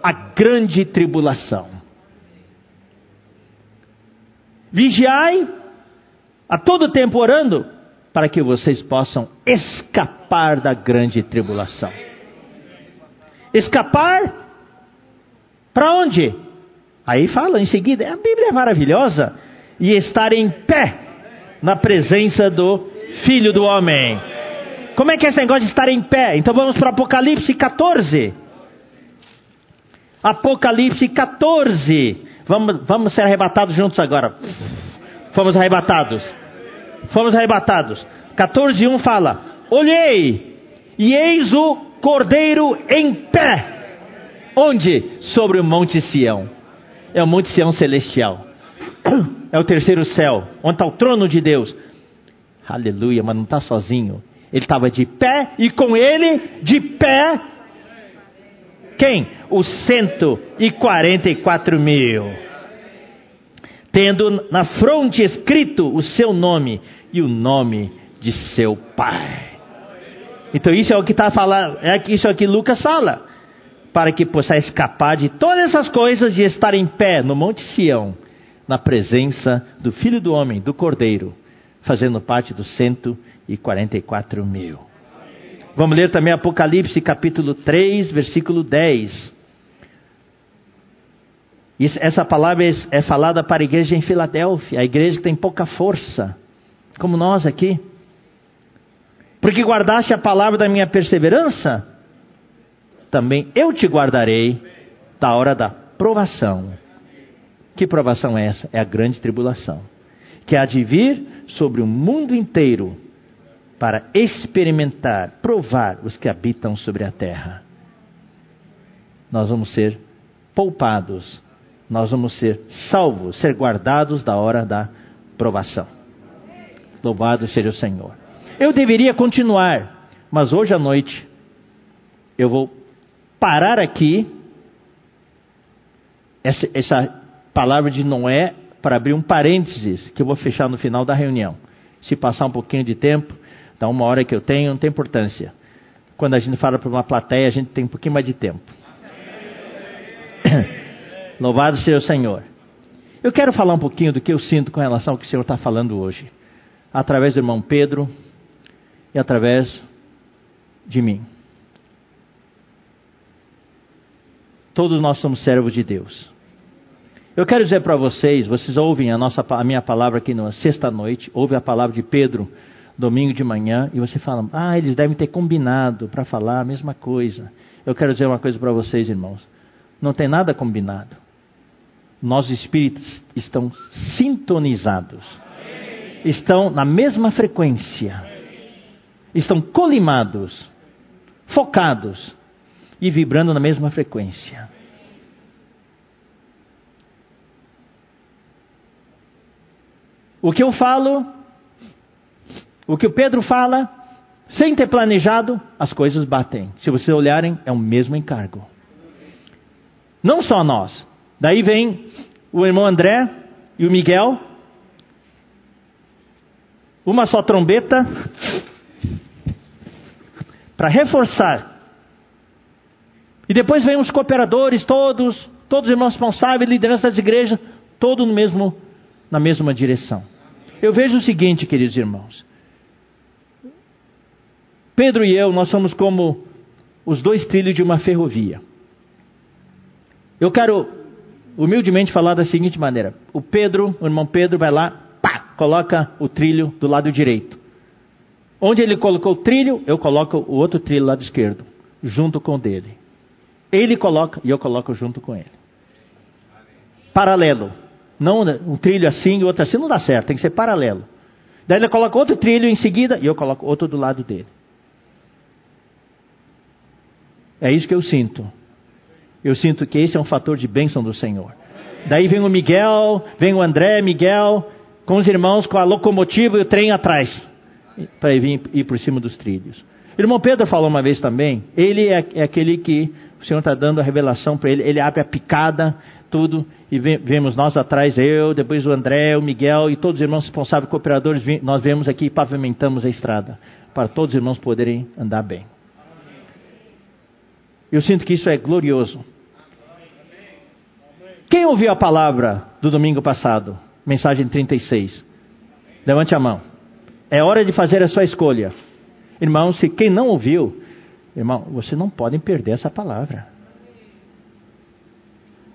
A grande tribulação. Vigiai a todo tempo orando para que vocês possam escapar da grande tribulação. Escapar para onde? Aí fala em seguida, a Bíblia é maravilhosa, e estar em pé na presença do Filho do Homem. Como é que é esse negócio de estar em pé? Então vamos para Apocalipse 14. Apocalipse 14. Vamos, vamos ser arrebatados juntos agora. Fomos arrebatados. Fomos arrebatados. 14, 1 fala: Olhei, e eis o cordeiro em pé. Onde? Sobre o Monte Sião. É o Monte Sião celestial. É o terceiro céu, onde está o trono de Deus. Aleluia, mas não está sozinho. Ele estava de pé e com ele, de pé, quem? Os 144 mil. Tendo na fronte escrito o seu nome e o nome de seu pai. Então isso é o que está falando, é isso é o que Lucas fala. Para que possa escapar de todas essas coisas e estar em pé no Monte Sião, na presença do Filho do Homem, do Cordeiro, fazendo parte dos 144 mil. Vamos ler também Apocalipse capítulo 3, versículo 10. Isso, essa palavra é, é falada para a igreja em Filadélfia, a igreja tem pouca força, como nós aqui. Porque guardaste a palavra da minha perseverança, também eu te guardarei da hora da provação. Que provação é essa? É a grande tribulação, que há de vir sobre o mundo inteiro para experimentar, provar os que habitam sobre a terra. Nós vamos ser poupados, nós vamos ser salvos, ser guardados da hora da provação. Louvado seja o Senhor. Eu deveria continuar, mas hoje à noite eu vou parar aqui essa, essa palavra de Noé para abrir um parênteses que eu vou fechar no final da reunião. Se passar um pouquinho de tempo, dá uma hora que eu tenho, não tem importância. Quando a gente fala para uma plateia, a gente tem um pouquinho mais de tempo. Louvado seja o Senhor. Eu quero falar um pouquinho do que eu sinto com relação ao que o Senhor está falando hoje, através do irmão Pedro, e através de mim. Todos nós somos servos de Deus. Eu quero dizer para vocês, vocês ouvem a, nossa, a minha palavra aqui na sexta-noite, ouvem a palavra de Pedro domingo de manhã, e você fala, ah, eles devem ter combinado para falar a mesma coisa. Eu quero dizer uma coisa para vocês, irmãos. Não tem nada combinado. Nossos espíritos estão sintonizados. Estão na mesma frequência estão colimados, focados e vibrando na mesma frequência. O que eu falo, o que o Pedro fala, sem ter planejado, as coisas batem. Se vocês olharem, é o mesmo encargo. Não só nós. Daí vem o irmão André e o Miguel. Uma só trombeta, para reforçar. E depois vem os cooperadores, todos, todos os irmãos responsáveis, liderança das igrejas, todo no mesmo, na mesma direção. Eu vejo o seguinte, queridos irmãos. Pedro e eu, nós somos como os dois trilhos de uma ferrovia. Eu quero humildemente falar da seguinte maneira: o Pedro, o irmão Pedro, vai lá, pá, coloca o trilho do lado direito. Onde ele colocou o trilho, eu coloco o outro trilho lado esquerdo, junto com o dele. Ele coloca e eu coloco junto com ele. Paralelo. Não um trilho assim e outro assim, não dá certo, tem que ser paralelo. Daí ele coloca outro trilho em seguida e eu coloco outro do lado dele. É isso que eu sinto. Eu sinto que esse é um fator de bênção do Senhor. Daí vem o Miguel, vem o André, Miguel, com os irmãos, com a locomotiva e o trem atrás, para vir ir por cima dos trilhos. Irmão Pedro falou uma vez também, ele é, é aquele que o Senhor está dando a revelação para ele, ele abre a picada, tudo, e vemos nós atrás, eu, depois o André, o Miguel e todos os irmãos responsáveis, cooperadores, nós vemos aqui e pavimentamos a estrada, para todos os irmãos poderem andar bem. Eu sinto que isso é glorioso. Quem ouviu a palavra do domingo passado? Mensagem 36. Levante a mão. É hora de fazer a sua escolha. Irmão, se quem não ouviu, irmão, vocês não podem perder essa palavra.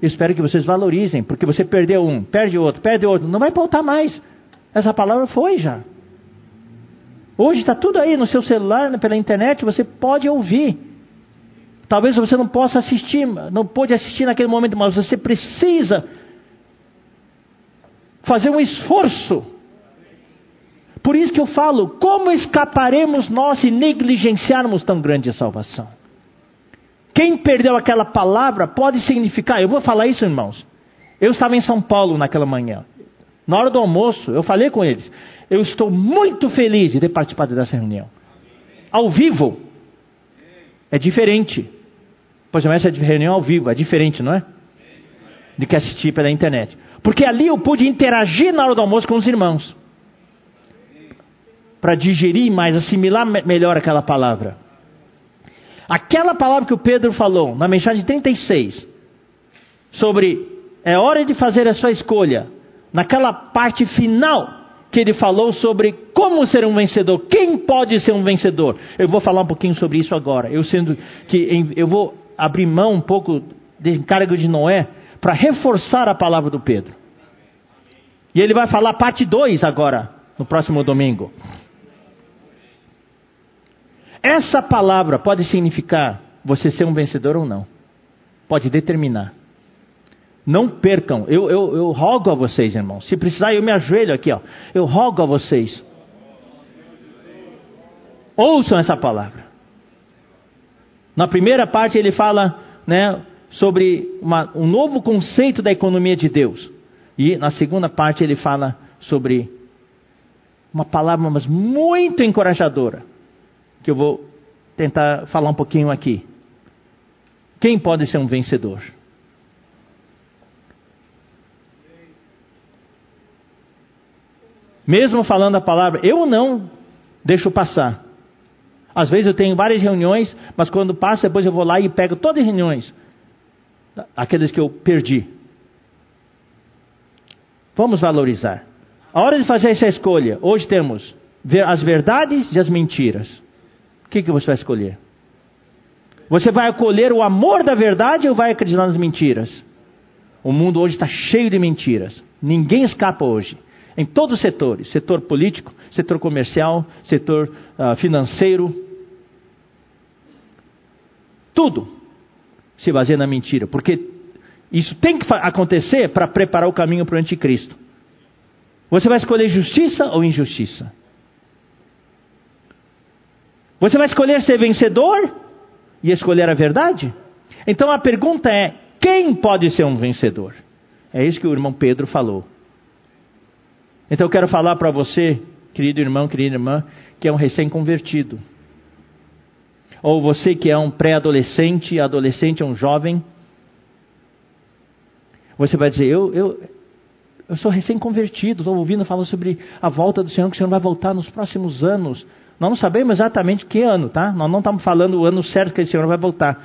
Eu espero que vocês valorizem, porque você perdeu um, perde outro, perde outro, não vai voltar mais. Essa palavra foi já. Hoje está tudo aí no seu celular, pela internet, você pode ouvir. Talvez você não possa assistir, não pôde assistir naquele momento, mas você precisa fazer um esforço. Por isso que eu falo, como escaparemos nós se negligenciarmos tão grande a salvação? Quem perdeu aquela palavra pode significar, eu vou falar isso, irmãos. Eu estava em São Paulo naquela manhã. Na hora do almoço, eu falei com eles. Eu estou muito feliz de ter participado dessa reunião. Ao vivo. É diferente. Pois não, essa reunião ao vivo, é diferente, não é? De que assistir pela internet. Porque ali eu pude interagir na hora do almoço com os irmãos. Para digerir mais, assimilar melhor aquela palavra. Aquela palavra que o Pedro falou na mensagem 36, sobre é hora de fazer a sua escolha, naquela parte final que ele falou sobre como ser um vencedor, quem pode ser um vencedor. Eu vou falar um pouquinho sobre isso agora. Eu sendo que eu vou abrir mão um pouco de encargo de Noé para reforçar a palavra do Pedro. E ele vai falar parte 2 agora, no próximo domingo. Essa palavra pode significar você ser um vencedor ou não. Pode determinar. Não percam. Eu, eu, eu rogo a vocês, irmãos. Se precisar, eu me ajoelho aqui. Ó. Eu rogo a vocês. Ouçam essa palavra. Na primeira parte ele fala né, sobre uma, um novo conceito da economia de Deus. E na segunda parte ele fala sobre uma palavra mas muito encorajadora, que eu vou tentar falar um pouquinho aqui. Quem pode ser um vencedor? Mesmo falando a palavra, eu não deixo passar. Às vezes eu tenho várias reuniões, mas quando passa, depois eu vou lá e pego todas as reuniões. Aqueles que eu perdi. Vamos valorizar. A hora de fazer essa escolha, hoje temos as verdades e as mentiras. O que, que você vai escolher? Você vai acolher o amor da verdade ou vai acreditar nas mentiras? O mundo hoje está cheio de mentiras. Ninguém escapa hoje. Em todos os setores: setor político, setor comercial, setor uh, financeiro, tudo se baseia na mentira, porque isso tem que acontecer para preparar o caminho para o anticristo. Você vai escolher justiça ou injustiça? Você vai escolher ser vencedor e escolher a verdade? Então a pergunta é: quem pode ser um vencedor? É isso que o irmão Pedro falou. Então eu quero falar para você, querido irmão, querida irmã, que é um recém-convertido ou você que é um pré-adolescente, adolescente, um jovem, você vai dizer: Eu, eu, eu sou recém-convertido, estou ouvindo falar sobre a volta do Senhor, que o Senhor vai voltar nos próximos anos. Nós não sabemos exatamente que ano, tá? Nós não estamos falando o ano certo que o Senhor vai voltar.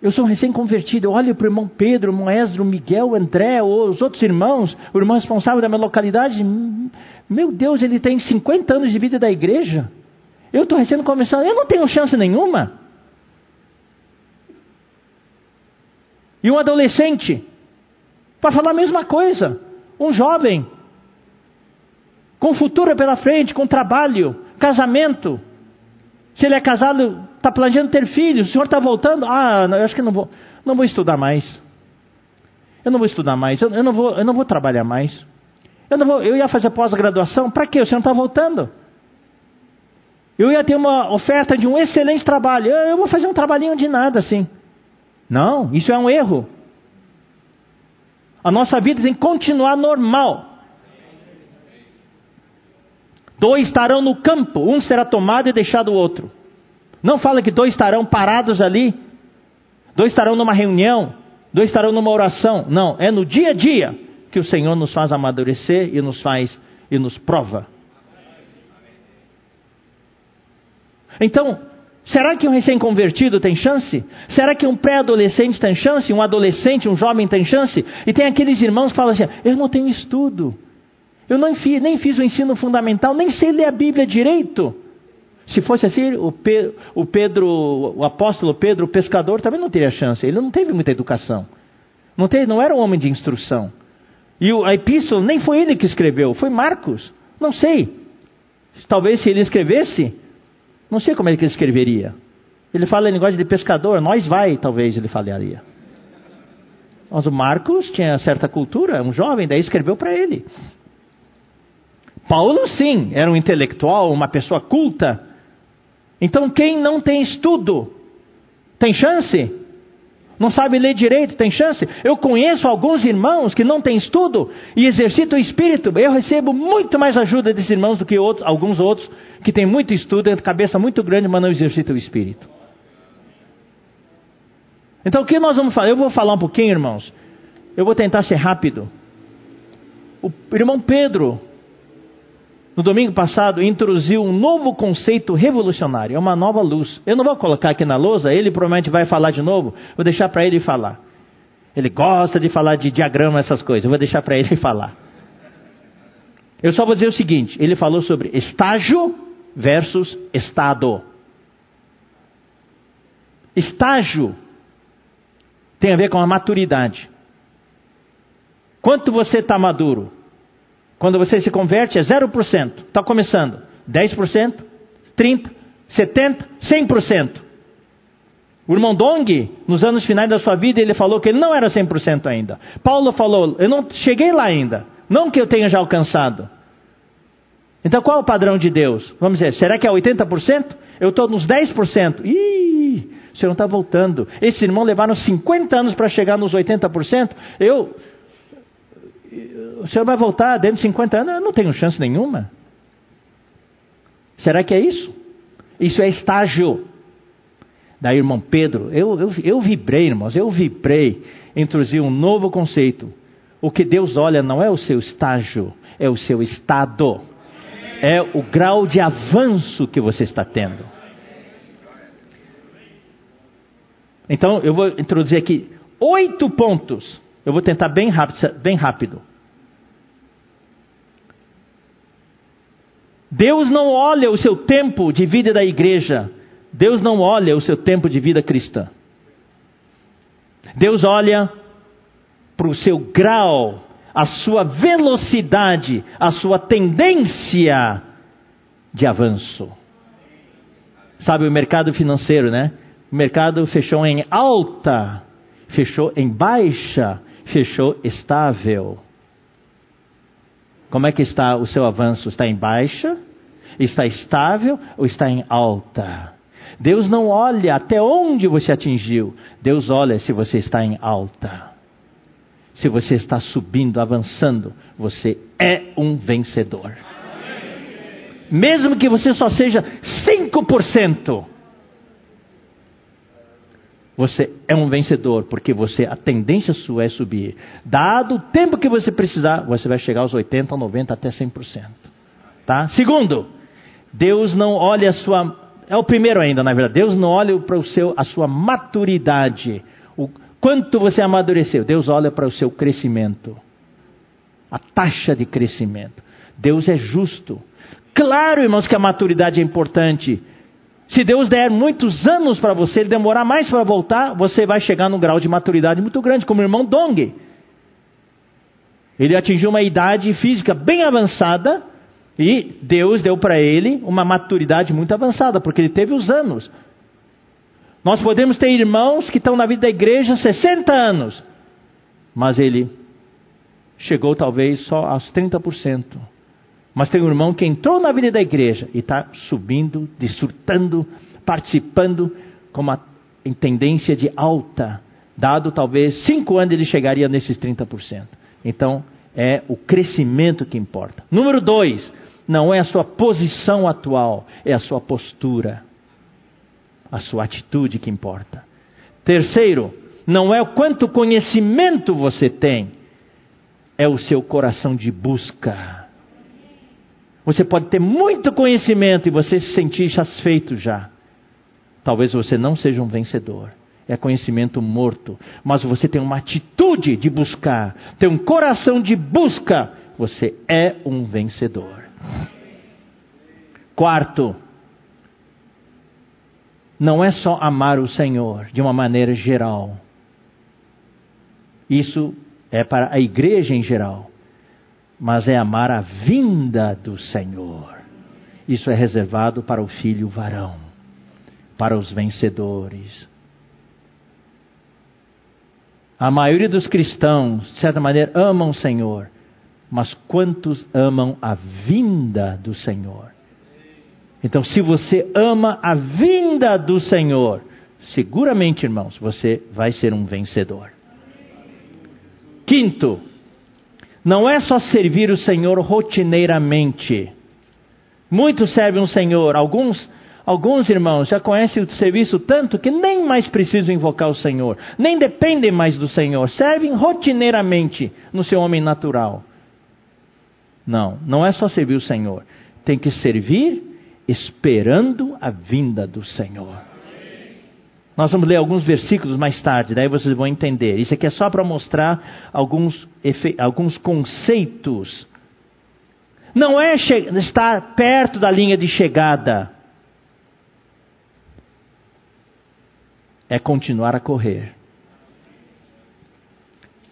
Eu sou um recém-convertido, eu olho para o irmão Pedro, o irmão Esdro, o Miguel, o André, os outros irmãos, o irmão responsável da minha localidade. Meu Deus, ele tem 50 anos de vida da igreja. Eu estou recém começando, eu não tenho chance nenhuma. E um adolescente, para falar a mesma coisa. Um jovem, com futuro pela frente, com trabalho, casamento. Se ele é casado, está planejando ter filhos, o senhor está voltando? Ah, eu acho que não vou, não vou estudar mais. Eu não vou estudar mais, eu, eu, não, vou, eu não vou trabalhar mais. Eu, não vou, eu ia fazer pós-graduação, para quê? O senhor não está voltando. Eu ia ter uma oferta de um excelente trabalho. Eu vou fazer um trabalhinho de nada assim. Não, isso é um erro. A nossa vida tem que continuar normal. Dois estarão no campo, um será tomado e deixado o outro. Não fala que dois estarão parados ali, dois estarão numa reunião, dois estarão numa oração. Não, é no dia a dia que o Senhor nos faz amadurecer e nos faz e nos prova. Então, será que um recém-convertido tem chance? Será que um pré-adolescente tem chance? Um adolescente, um jovem tem chance? E tem aqueles irmãos que falam assim: eu não tenho estudo. Eu não fiz, nem fiz o ensino fundamental, nem sei ler a Bíblia direito. Se fosse assim, o, Pe, o Pedro, o apóstolo Pedro, o pescador, também não teria chance. Ele não teve muita educação. Não, teve, não era um homem de instrução. E a epístola nem foi ele que escreveu, foi Marcos. Não sei. Talvez se ele escrevesse, não sei como ele escreveria. Ele fala em linguagem de pescador, nós vai, talvez ele falaria. Mas o Marcos tinha certa cultura, um jovem, daí escreveu para ele. Paulo, sim, era um intelectual, uma pessoa culta. Então, quem não tem estudo, tem chance? Não sabe ler direito, tem chance? Eu conheço alguns irmãos que não têm estudo e exercitam o espírito. Eu recebo muito mais ajuda desses irmãos do que outros, alguns outros que têm muito estudo, têm cabeça muito grande, mas não exercitam o espírito. Então, o que nós vamos falar? Eu vou falar um pouquinho, irmãos. Eu vou tentar ser rápido. O irmão Pedro, no domingo passado, introduziu um novo conceito revolucionário, é uma nova luz. Eu não vou colocar aqui na lousa, ele provavelmente vai falar de novo, vou deixar para ele falar. Ele gosta de falar de diagrama, essas coisas, vou deixar para ele falar. Eu só vou dizer o seguinte: ele falou sobre estágio versus estado. Estágio tem a ver com a maturidade. Quanto você está maduro? Quando você se converte é 0%. Está começando. 10%, 30%, 70%, 100%. O irmão Dong, nos anos finais da sua vida, ele falou que ele não era 100% ainda. Paulo falou, eu não cheguei lá ainda. Não que eu tenha já alcançado. Então qual é o padrão de Deus? Vamos dizer, será que é 80%? Eu estou nos 10%. Ih, o senhor não está voltando. Esses irmãos levaram 50 anos para chegar nos 80%. Eu o senhor vai voltar dentro de 50 anos? Eu não tenho chance nenhuma. Será que é isso? Isso é estágio. Daí, irmão Pedro, eu, eu, eu vibrei, irmãos, eu vibrei, introduzi um novo conceito. O que Deus olha não é o seu estágio, é o seu estado. É o grau de avanço que você está tendo. Então, eu vou introduzir aqui oito pontos eu vou tentar bem rápido, bem rápido. Deus não olha o seu tempo de vida da igreja. Deus não olha o seu tempo de vida cristã. Deus olha para o seu grau, a sua velocidade, a sua tendência de avanço. Sabe o mercado financeiro, né? O mercado fechou em alta, fechou em baixa, fechou estável. Como é que está o seu avanço? Está em baixa? Está estável ou está em alta? Deus não olha até onde você atingiu. Deus olha se você está em alta. Se você está subindo, avançando, você é um vencedor. Mesmo que você só seja 5%, você é um vencedor, porque você a tendência sua é subir. Dado o tempo que você precisar, você vai chegar aos 80, 90, até 100%. Tá? Segundo, Deus não olha a sua é o primeiro ainda, na verdade. Deus não olha para o seu a sua maturidade, o quanto você amadureceu. Deus olha para o seu crescimento. A taxa de crescimento. Deus é justo. Claro, irmãos, que a maturidade é importante. Se Deus der muitos anos para você, ele demorar mais para voltar, você vai chegar num grau de maturidade muito grande, como o irmão Dong. Ele atingiu uma idade física bem avançada e Deus deu para ele uma maturidade muito avançada, porque ele teve os anos. Nós podemos ter irmãos que estão na vida da igreja 60 anos, mas ele chegou talvez só aos 30%. Mas tem um irmão que entrou na vida da igreja e está subindo, desfrutando, participando com uma tendência de alta, Dado talvez cinco anos, ele chegaria nesses 30%. Então, é o crescimento que importa. Número dois, não é a sua posição atual, é a sua postura, a sua atitude que importa. Terceiro, não é o quanto conhecimento você tem, é o seu coração de busca. Você pode ter muito conhecimento e você se sentir satisfeito já. Talvez você não seja um vencedor. É conhecimento morto. Mas você tem uma atitude de buscar, tem um coração de busca. Você é um vencedor. Quarto, não é só amar o Senhor de uma maneira geral. Isso é para a igreja em geral. Mas é amar a vinda do Senhor. Isso é reservado para o filho varão, para os vencedores. A maioria dos cristãos, de certa maneira, amam o Senhor, mas quantos amam a vinda do Senhor? Então, se você ama a vinda do Senhor, seguramente, irmãos, você vai ser um vencedor. Quinto, não é só servir o Senhor rotineiramente. Muitos servem o Senhor, alguns Alguns irmãos já conhecem o serviço tanto que nem mais precisam invocar o Senhor, nem dependem mais do Senhor, servem rotineiramente no seu homem natural. Não, não é só servir o Senhor. Tem que servir esperando a vinda do Senhor. Nós vamos ler alguns versículos mais tarde, daí vocês vão entender. Isso aqui é só para mostrar alguns, alguns conceitos. Não é estar perto da linha de chegada. É continuar a correr.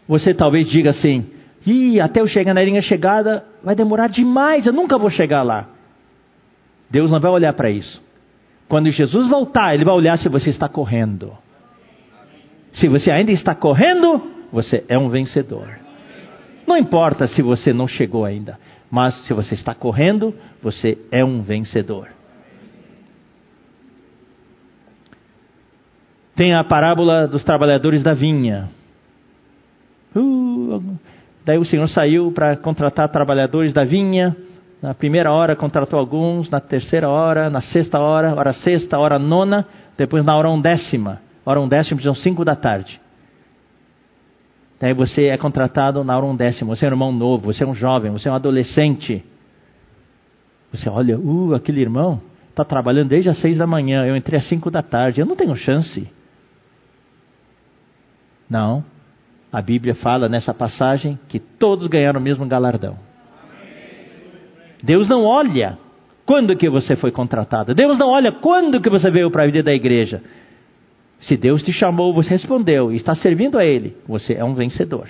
Você talvez diga assim: Ih, até eu chegar na linha chegada vai demorar demais, eu nunca vou chegar lá. Deus não vai olhar para isso. Quando Jesus voltar, Ele vai olhar se você está correndo. Se você ainda está correndo, você é um vencedor. Não importa se você não chegou ainda, mas se você está correndo, você é um vencedor. Tem a parábola dos trabalhadores da vinha. Uh, Daí o Senhor saiu para contratar trabalhadores da vinha. Na primeira hora contratou alguns, na terceira hora, na sexta hora, hora sexta, hora nona, depois na hora undécima. Hora undécima são cinco da tarde. Daí você é contratado na hora undécima. Você é um irmão novo, você é um jovem, você é um adolescente. Você olha, uh, aquele irmão está trabalhando desde as seis da manhã, eu entrei às cinco da tarde, eu não tenho chance. Não, a Bíblia fala nessa passagem que todos ganharam o mesmo galardão. Deus não olha quando que você foi contratado. Deus não olha quando que você veio para a vida da igreja. Se Deus te chamou, você respondeu e está servindo a Ele, você é um vencedor.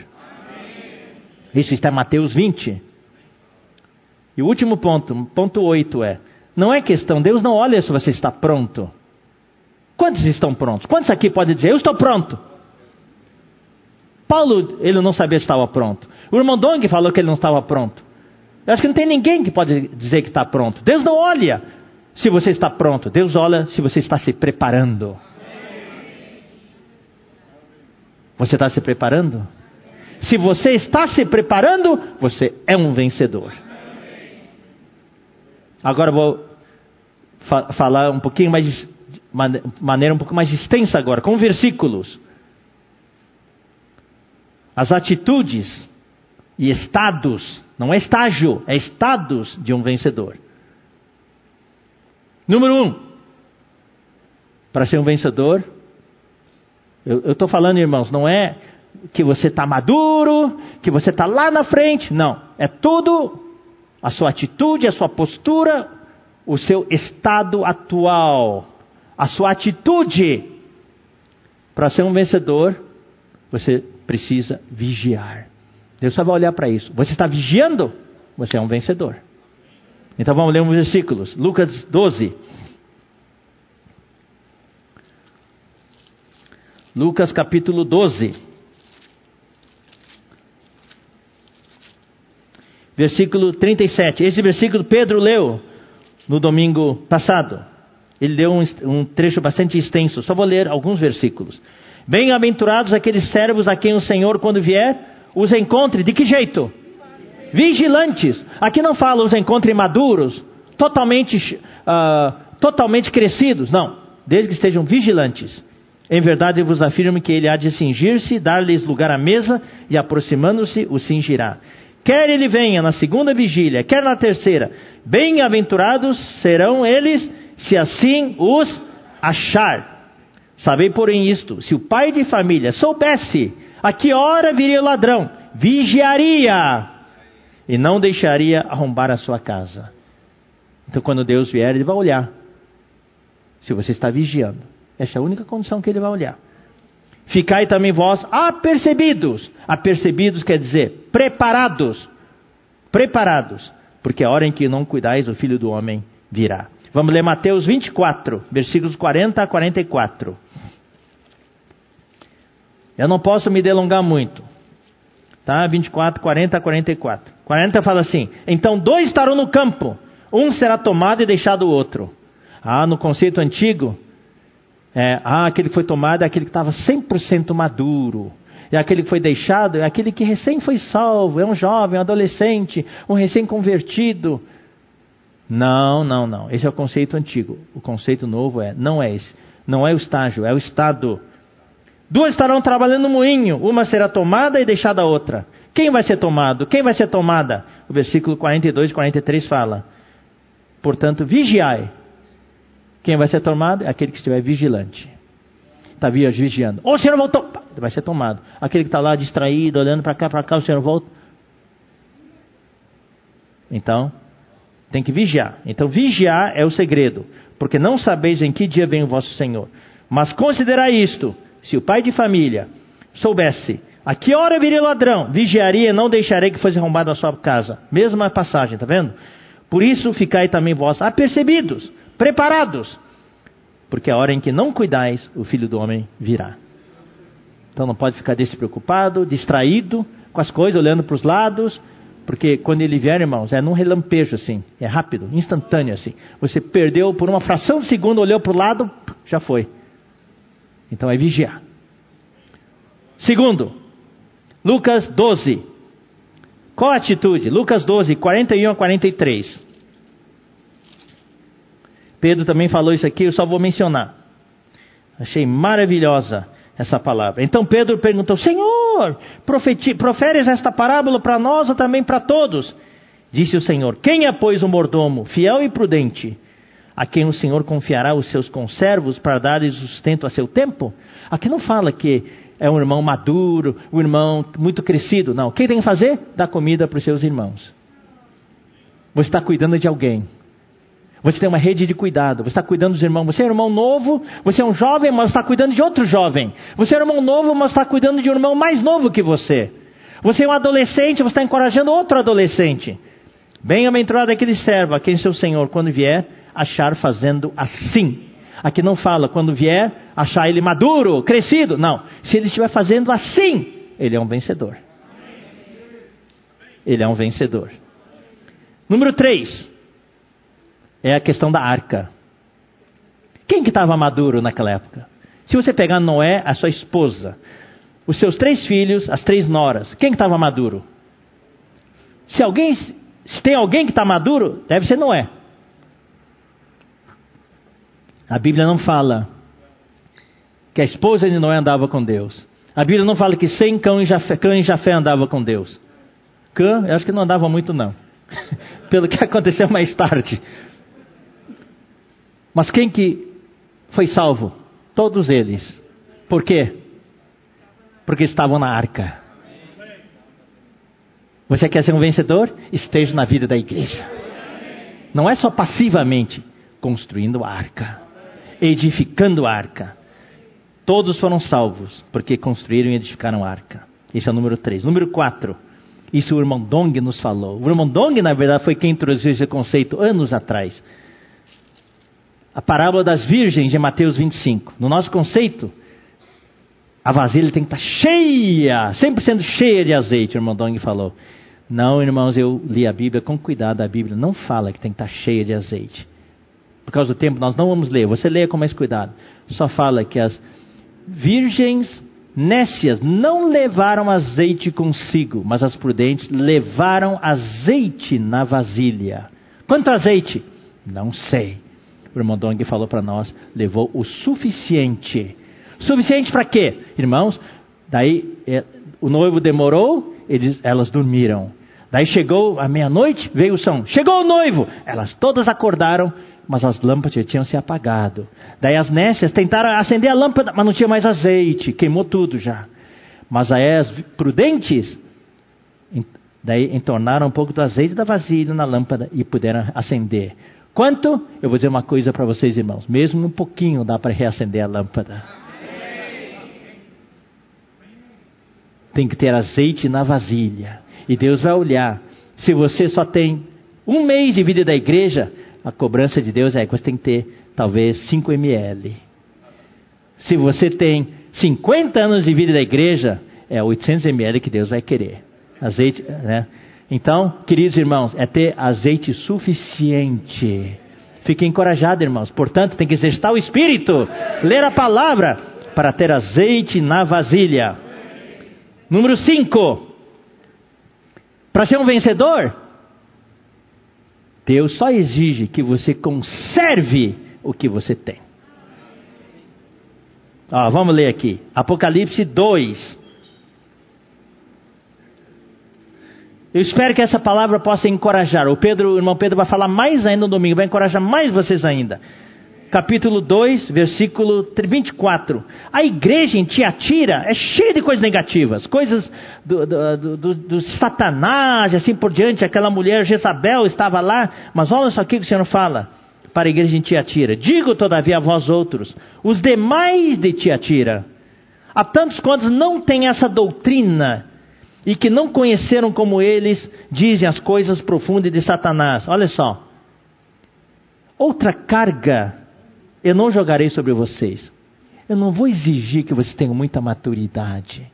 Isso está em Mateus 20. E o último ponto, ponto 8 é: não é questão, Deus não olha se você está pronto. Quantos estão prontos? Quantos aqui podem dizer, eu estou pronto? Paulo, ele não sabia se estava pronto. O irmão Dong falou que ele não estava pronto. Eu acho que não tem ninguém que pode dizer que está pronto. Deus não olha se você está pronto. Deus olha se você está se preparando. Você está se preparando? Se você está se preparando, você é um vencedor. Agora vou fa falar um pouquinho mais, maneira um pouco mais extensa agora, com versículos as atitudes e estados, não é estágio, é estados de um vencedor. Número um, para ser um vencedor, eu estou falando, irmãos, não é que você está maduro, que você está lá na frente, não. É tudo a sua atitude, a sua postura, o seu estado atual, a sua atitude. Para ser um vencedor, você precisa vigiar. Deus só vai olhar para isso. Você está vigiando? Você é um vencedor. Então vamos ler uns versículos. Lucas 12. Lucas capítulo 12. Versículo 37. Esse versículo Pedro leu no domingo passado. Ele deu um, um trecho bastante extenso. Só vou ler alguns versículos. Bem-aventurados aqueles servos a quem o Senhor, quando vier, os encontre. De que jeito? Vigilantes. Aqui não fala os encontre maduros, totalmente, uh, totalmente crescidos. Não. Desde que estejam vigilantes. Em verdade, eu vos afirmo que ele há de cingir-se, dar-lhes lugar à mesa, e aproximando-se, o cingirá. Quer ele venha na segunda vigília, quer na terceira, bem-aventurados serão eles, se assim os achar. Sabei, porém, isto: se o pai de família soubesse a que hora viria o ladrão, vigiaria e não deixaria arrombar a sua casa. Então, quando Deus vier, ele vai olhar se você está vigiando. Essa é a única condição que ele vai olhar. Ficai também vós apercebidos. Apercebidos quer dizer preparados. Preparados. Porque a hora em que não cuidais, o filho do homem virá. Vamos ler Mateus 24, versículos 40 a 44. Eu não posso me delongar muito. Tá? 24, 40 a 44. 40 fala assim: Então dois estarão no campo, um será tomado e deixado o outro. Ah, no conceito antigo, é, ah, aquele que foi tomado é aquele que estava 100% maduro. E aquele que foi deixado é aquele que recém foi salvo, é um jovem, um adolescente, um recém-convertido. Não, não, não. Esse é o conceito antigo. O conceito novo é, não é esse. Não é o estágio, é o estado. Duas estarão trabalhando no moinho, uma será tomada e deixada a outra. Quem vai ser tomado? Quem vai ser tomada? O versículo 42 e 43 fala: Portanto, vigiai, quem vai ser tomado é aquele que estiver vigilante. Está vigiando. Oh, o senhor voltou. Vai ser tomado. Aquele que está lá distraído, olhando para cá, para cá, o senhor volta. Então, tem que vigiar. Então, vigiar é o segredo. Porque não sabeis em que dia vem o vosso Senhor. Mas considerai isto: se o pai de família soubesse a que hora viria o ladrão, vigiaria e não deixarei que fosse arrombado a sua casa. Mesma passagem, está vendo? Por isso ficai também vós apercebidos preparados, porque a hora em que não cuidais, o filho do homem virá. Então não pode ficar despreocupado, distraído com as coisas, olhando para os lados, porque quando ele vier, irmãos, é num relampejo assim, é rápido, instantâneo assim. Você perdeu por uma fração de segundo, olhou para o lado, já foi. Então é vigiar. Segundo, Lucas 12. Qual a atitude? Lucas 12, 41 a 43. Pedro também falou isso aqui, eu só vou mencionar. Achei maravilhosa essa palavra. Então Pedro perguntou: Senhor, proferes esta parábola para nós ou também para todos? Disse o Senhor: Quem é, pois, o mordomo, fiel e prudente, a quem o Senhor confiará os seus conservos para dar sustento a seu tempo? Aqui não fala que é um irmão maduro, um irmão muito crescido. Não. Quem tem que fazer? Dar comida para os seus irmãos. Você está cuidando de alguém. Você tem uma rede de cuidado, você está cuidando dos irmãos. Você é um irmão novo, você é um jovem, mas está cuidando de outro jovem. Você é um irmão novo, mas está cuidando de um irmão mais novo que você. Você é um adolescente, você está encorajando outro adolescente. Bem-aventurado aquele servo a quem seu Senhor, quando vier, achar fazendo assim. Aqui não fala quando vier, achar ele maduro, crescido. Não. Se ele estiver fazendo assim, ele é um vencedor. Ele é um vencedor. Número 3 é a questão da arca. Quem que estava maduro naquela época? Se você pegar Noé, a sua esposa, os seus três filhos, as três noras, quem estava maduro? Se alguém, se tem alguém que está maduro, deve ser Noé. A Bíblia não fala que a esposa de Noé andava com Deus. A Bíblia não fala que sem cão e Jafé, Jafé andava com Deus. Cã, eu acho que não andava muito não. Pelo que aconteceu mais tarde. Mas quem que foi salvo? Todos eles. Por quê? Porque estavam na arca. Você quer ser um vencedor? Esteja na vida da igreja. Não é só passivamente construindo a arca, edificando a arca. Todos foram salvos porque construíram e edificaram a arca. Esse é o número 3. Número 4. Isso o irmão Dong nos falou. O irmão Dong, na verdade, foi quem introduziu esse conceito anos atrás a parábola das virgens de Mateus 25. No nosso conceito, a vasilha tem que estar cheia, 100% cheia de azeite, o irmão Dong falou. Não, irmãos, eu li a Bíblia com cuidado. A Bíblia não fala que tem que estar cheia de azeite. Por causa do tempo, nós não vamos ler. Você leia com mais cuidado. Só fala que as, virgens nécias não levaram azeite consigo, mas as prudentes levaram azeite na vasilha. Quanto azeite? Não sei. O irmão Dong falou para nós, levou o suficiente. Suficiente para quê? Irmãos, daí é, o noivo demorou, eles, elas dormiram. Daí chegou a meia-noite, veio o som. Chegou o noivo! Elas todas acordaram, mas as lâmpadas já tinham se apagado. Daí as nécias tentaram acender a lâmpada, mas não tinha mais azeite, queimou tudo já. Mas aí as prudentes, daí entornaram um pouco do azeite da vasilha na lâmpada e puderam acender. Quanto? Eu vou dizer uma coisa para vocês, irmãos. Mesmo um pouquinho dá para reacender a lâmpada. Tem que ter azeite na vasilha. E Deus vai olhar. Se você só tem um mês de vida da igreja, a cobrança de Deus é que você tem que ter talvez 5 ml. Se você tem 50 anos de vida da igreja, é 800 ml que Deus vai querer. Azeite, né? Então, queridos irmãos, é ter azeite suficiente. Fiquem encorajados, irmãos. Portanto, tem que exercitar o espírito, ler a palavra para ter azeite na vasilha. Número 5. Para ser um vencedor, Deus só exige que você conserve o que você tem. Ó, vamos ler aqui. Apocalipse 2. Eu espero que essa palavra possa encorajar. O Pedro, o irmão Pedro vai falar mais ainda no domingo, vai encorajar mais vocês ainda capítulo 2, versículo 24. A igreja em Tiatira é cheia de coisas negativas, coisas do, do, do, do Satanás e assim por diante. Aquela mulher Jezabel estava lá, mas olha só o que o Senhor fala para a igreja em Tiatira: Digo todavia a vós outros, os demais de Tiatira, a tantos quantos não têm essa doutrina e que não conheceram como eles dizem as coisas profundas de Satanás. Olha só. Outra carga eu não jogarei sobre vocês. Eu não vou exigir que vocês tenham muita maturidade.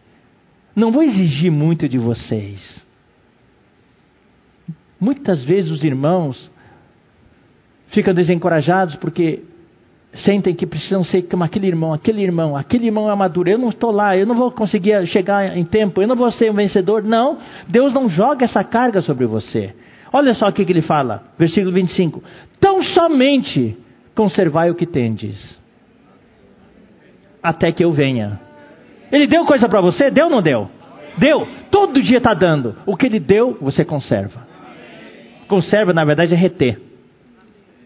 Não vou exigir muito de vocês. Muitas vezes os irmãos ficam desencorajados porque sentem que precisam ser como aquele irmão, aquele irmão, aquele irmão é maduro. Eu não estou lá, eu não vou conseguir chegar em tempo, eu não vou ser um vencedor. Não, Deus não joga essa carga sobre você. Olha só o que, ele fala, versículo 25: Tão somente conservai o que tendes, até que eu venha. Ele deu coisa para você? Deu ou não deu? Deu. Todo dia está dando. O que ele deu, você conserva. Conserva, na verdade, é reter.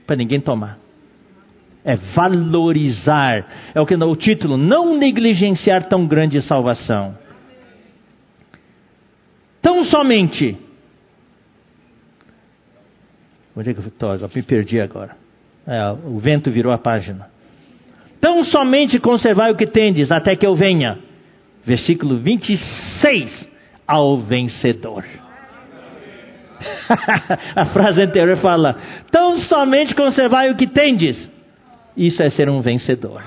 Para ninguém tomar. É valorizar. É o que o título, não negligenciar tão grande salvação. Tão somente. Onde é que eu estou? Me perdi agora. É, o vento virou a página. Tão somente conservai o que tendes até que eu venha. Versículo 26. Ao vencedor. a frase anterior fala: Tão somente conservai o que tendes. Isso é ser um vencedor.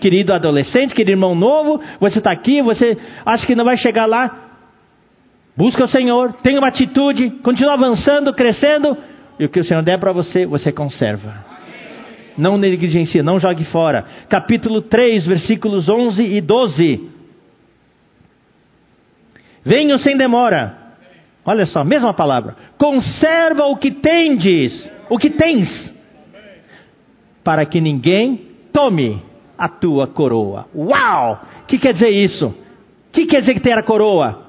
Querido adolescente, querido irmão novo, você está aqui, você acha que não vai chegar lá. Busca o Senhor, tenha uma atitude, continua avançando, crescendo, e o que o Senhor der para você, você conserva. Não negligencie, não jogue fora. Capítulo 3, versículos 11 e 12. Venham sem demora. Olha só, mesma palavra. Conserva o que tendes, o que tens, para que ninguém tome a tua coroa. Uau! O que quer dizer isso? O que quer dizer que ter a coroa?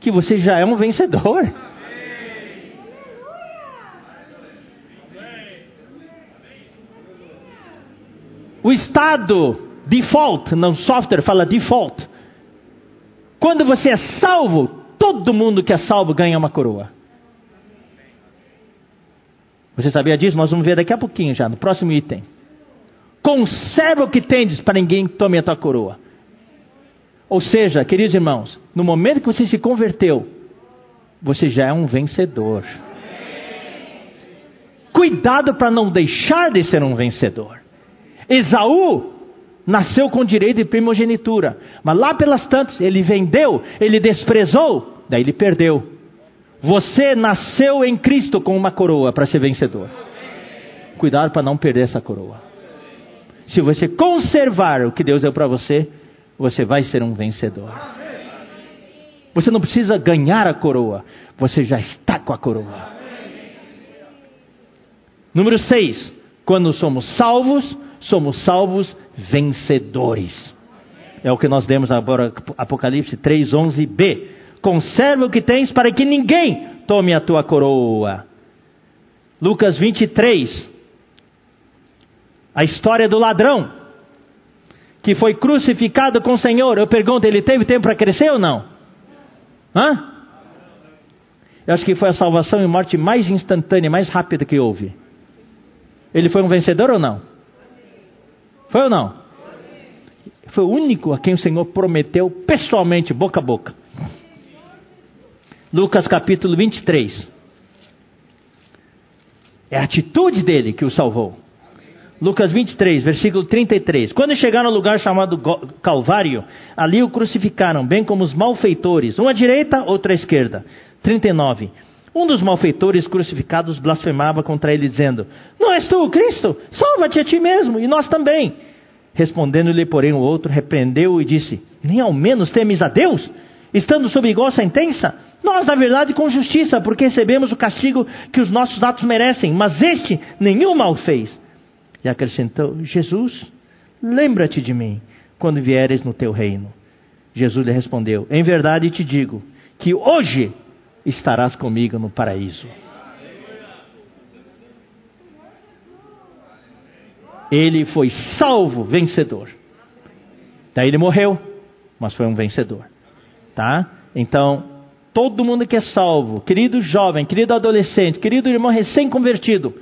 Que você já é um vencedor. O estado default, no software fala default. Quando você é salvo, todo mundo que é salvo ganha uma coroa. Você sabia disso? Nós vamos ver daqui a pouquinho já, no próximo item. Conserva o que tendes para ninguém tome a tua coroa. Ou seja, queridos irmãos, no momento que você se converteu, você já é um vencedor. Cuidado para não deixar de ser um vencedor. Esaú nasceu com direito de primogenitura, mas lá pelas tantas ele vendeu, ele desprezou, daí ele perdeu. Você nasceu em Cristo com uma coroa para ser vencedor. Cuidado para não perder essa coroa. Se você conservar o que Deus deu para você, você vai ser um vencedor. Você não precisa ganhar a coroa, você já está com a coroa. Número 6. Quando somos salvos, somos salvos vencedores. É o que nós lemos agora, Apocalipse 3, 11b. Conserva o que tens para que ninguém tome a tua coroa. Lucas 23. A história do ladrão que foi crucificado com o Senhor. Eu pergunto, ele teve tempo para crescer ou não? Hã? Eu acho que foi a salvação e morte mais instantânea, mais rápida que houve. Ele foi um vencedor ou não? Foi ou não? Foi o único a quem o Senhor prometeu pessoalmente, boca a boca. Lucas capítulo 23. É a atitude dele que o salvou. Lucas 23, versículo 33. Quando chegaram ao lugar chamado Calvário, ali o crucificaram, bem como os malfeitores, um à direita, outro à esquerda. 39. Um dos malfeitores crucificados blasfemava contra ele, dizendo: Não és tu o Cristo? Salva-te a ti mesmo e nós também. Respondendo-lhe, porém, o outro repreendeu e disse: Nem ao menos temes a Deus, estando sob igual sentença? Nós, na verdade, com justiça, porque recebemos o castigo que os nossos atos merecem, mas este nenhum mal fez. E acrescentou: Jesus, lembra-te de mim quando vieres no teu reino. Jesus lhe respondeu: Em verdade te digo que hoje estarás comigo no paraíso. Ele foi salvo, vencedor. Daí ele morreu, mas foi um vencedor. Tá? Então, todo mundo que é salvo, querido jovem, querido adolescente, querido irmão recém-convertido,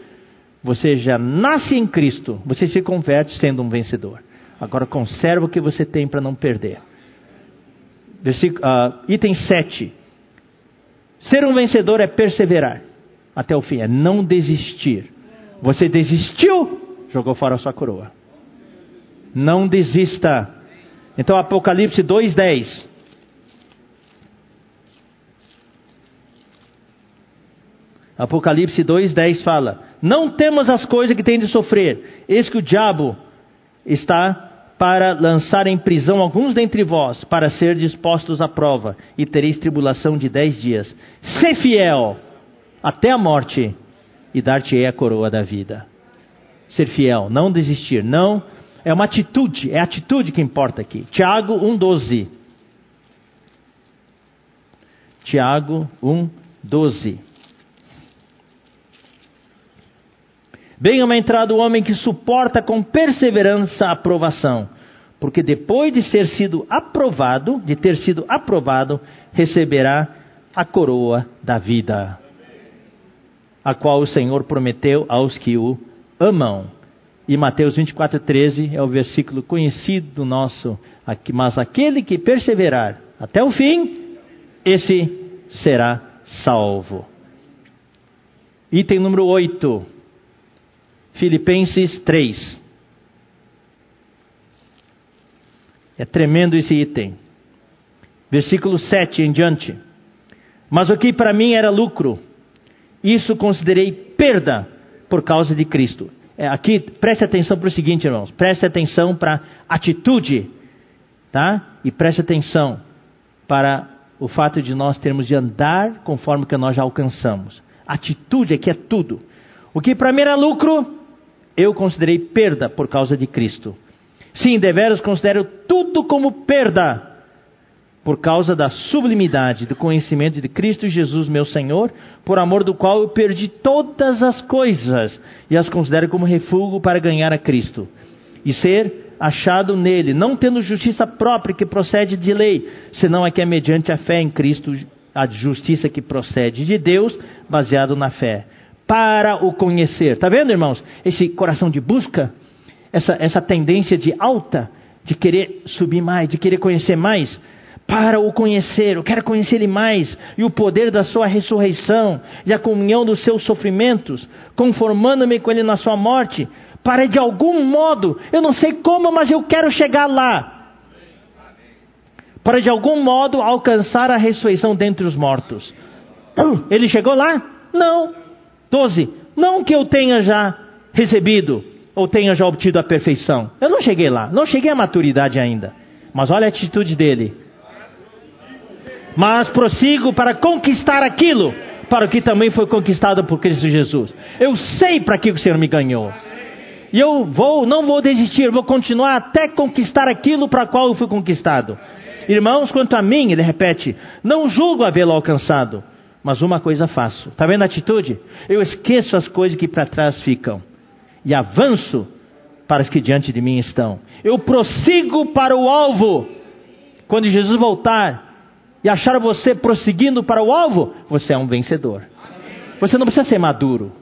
você já nasce em Cristo, você se converte sendo um vencedor. Agora conserva o que você tem para não perder. Versículo, uh, item 7. Ser um vencedor é perseverar até o fim, é não desistir. Você desistiu, jogou fora a sua coroa. Não desista. Então, Apocalipse 2,10. Apocalipse 2,10 fala: Não temos as coisas que tem de sofrer, eis que o diabo está para lançar em prisão alguns dentre vós, para ser dispostos à prova, e tereis tribulação de dez dias. Sê fiel até a morte, e dar-te-ei a coroa da vida. Ser fiel, não desistir, não. É uma atitude, é a atitude que importa aqui. Tiago 1,12. Tiago 1,12. Bem-aventurado o homem que suporta com perseverança a aprovação, porque depois de ter sido aprovado, de ter sido aprovado, receberá a coroa da vida, a qual o Senhor prometeu aos que o amam. E Mateus 24:13 é o versículo conhecido nosso, mas aquele que perseverar até o fim, esse será salvo. Item número 8. Filipenses 3. É tremendo esse item. Versículo 7 em diante. Mas o que para mim era lucro, isso considerei perda por causa de Cristo. É, aqui, preste atenção para o seguinte, irmãos. Preste atenção para a atitude, tá? E preste atenção para o fato de nós termos de andar conforme que nós já alcançamos. Atitude aqui é tudo. O que para mim era lucro, eu considerei perda por causa de Cristo. Sim, deveras considero tudo como perda por causa da sublimidade do conhecimento de Cristo Jesus, meu Senhor, por amor do qual eu perdi todas as coisas e as considero como refúgio para ganhar a Cristo e ser achado nele, não tendo justiça própria que procede de lei, senão a que é mediante a fé em Cristo, a justiça que procede de Deus, baseado na fé para o conhecer. Está vendo, irmãos? Esse coração de busca, essa, essa tendência de alta, de querer subir mais, de querer conhecer mais. Para o conhecer, eu quero conhecer Ele mais, e o poder da Sua ressurreição, e a comunhão dos seus sofrimentos, conformando-me com Ele na Sua morte, para de algum modo, eu não sei como, mas eu quero chegar lá, para de algum modo alcançar a ressurreição dentre os mortos. Ele chegou lá? Não. 12. Não que eu tenha já recebido ou tenha já obtido a perfeição. Eu não cheguei lá, não cheguei à maturidade ainda. Mas olha a atitude dele. Mas prossigo para conquistar aquilo para o que também foi conquistado por Cristo Jesus. Eu sei para que o Senhor me ganhou. E eu vou, não vou desistir, vou continuar até conquistar aquilo para qual eu fui conquistado. Irmãos, quanto a mim, ele repete, não julgo havê-lo alcançado, mas uma coisa faço. Está vendo a atitude? Eu esqueço as coisas que para trás ficam e avanço para as que diante de mim estão. Eu prossigo para o alvo. Quando Jesus voltar e achar você prosseguindo para o alvo, você é um vencedor. Você não precisa ser maduro.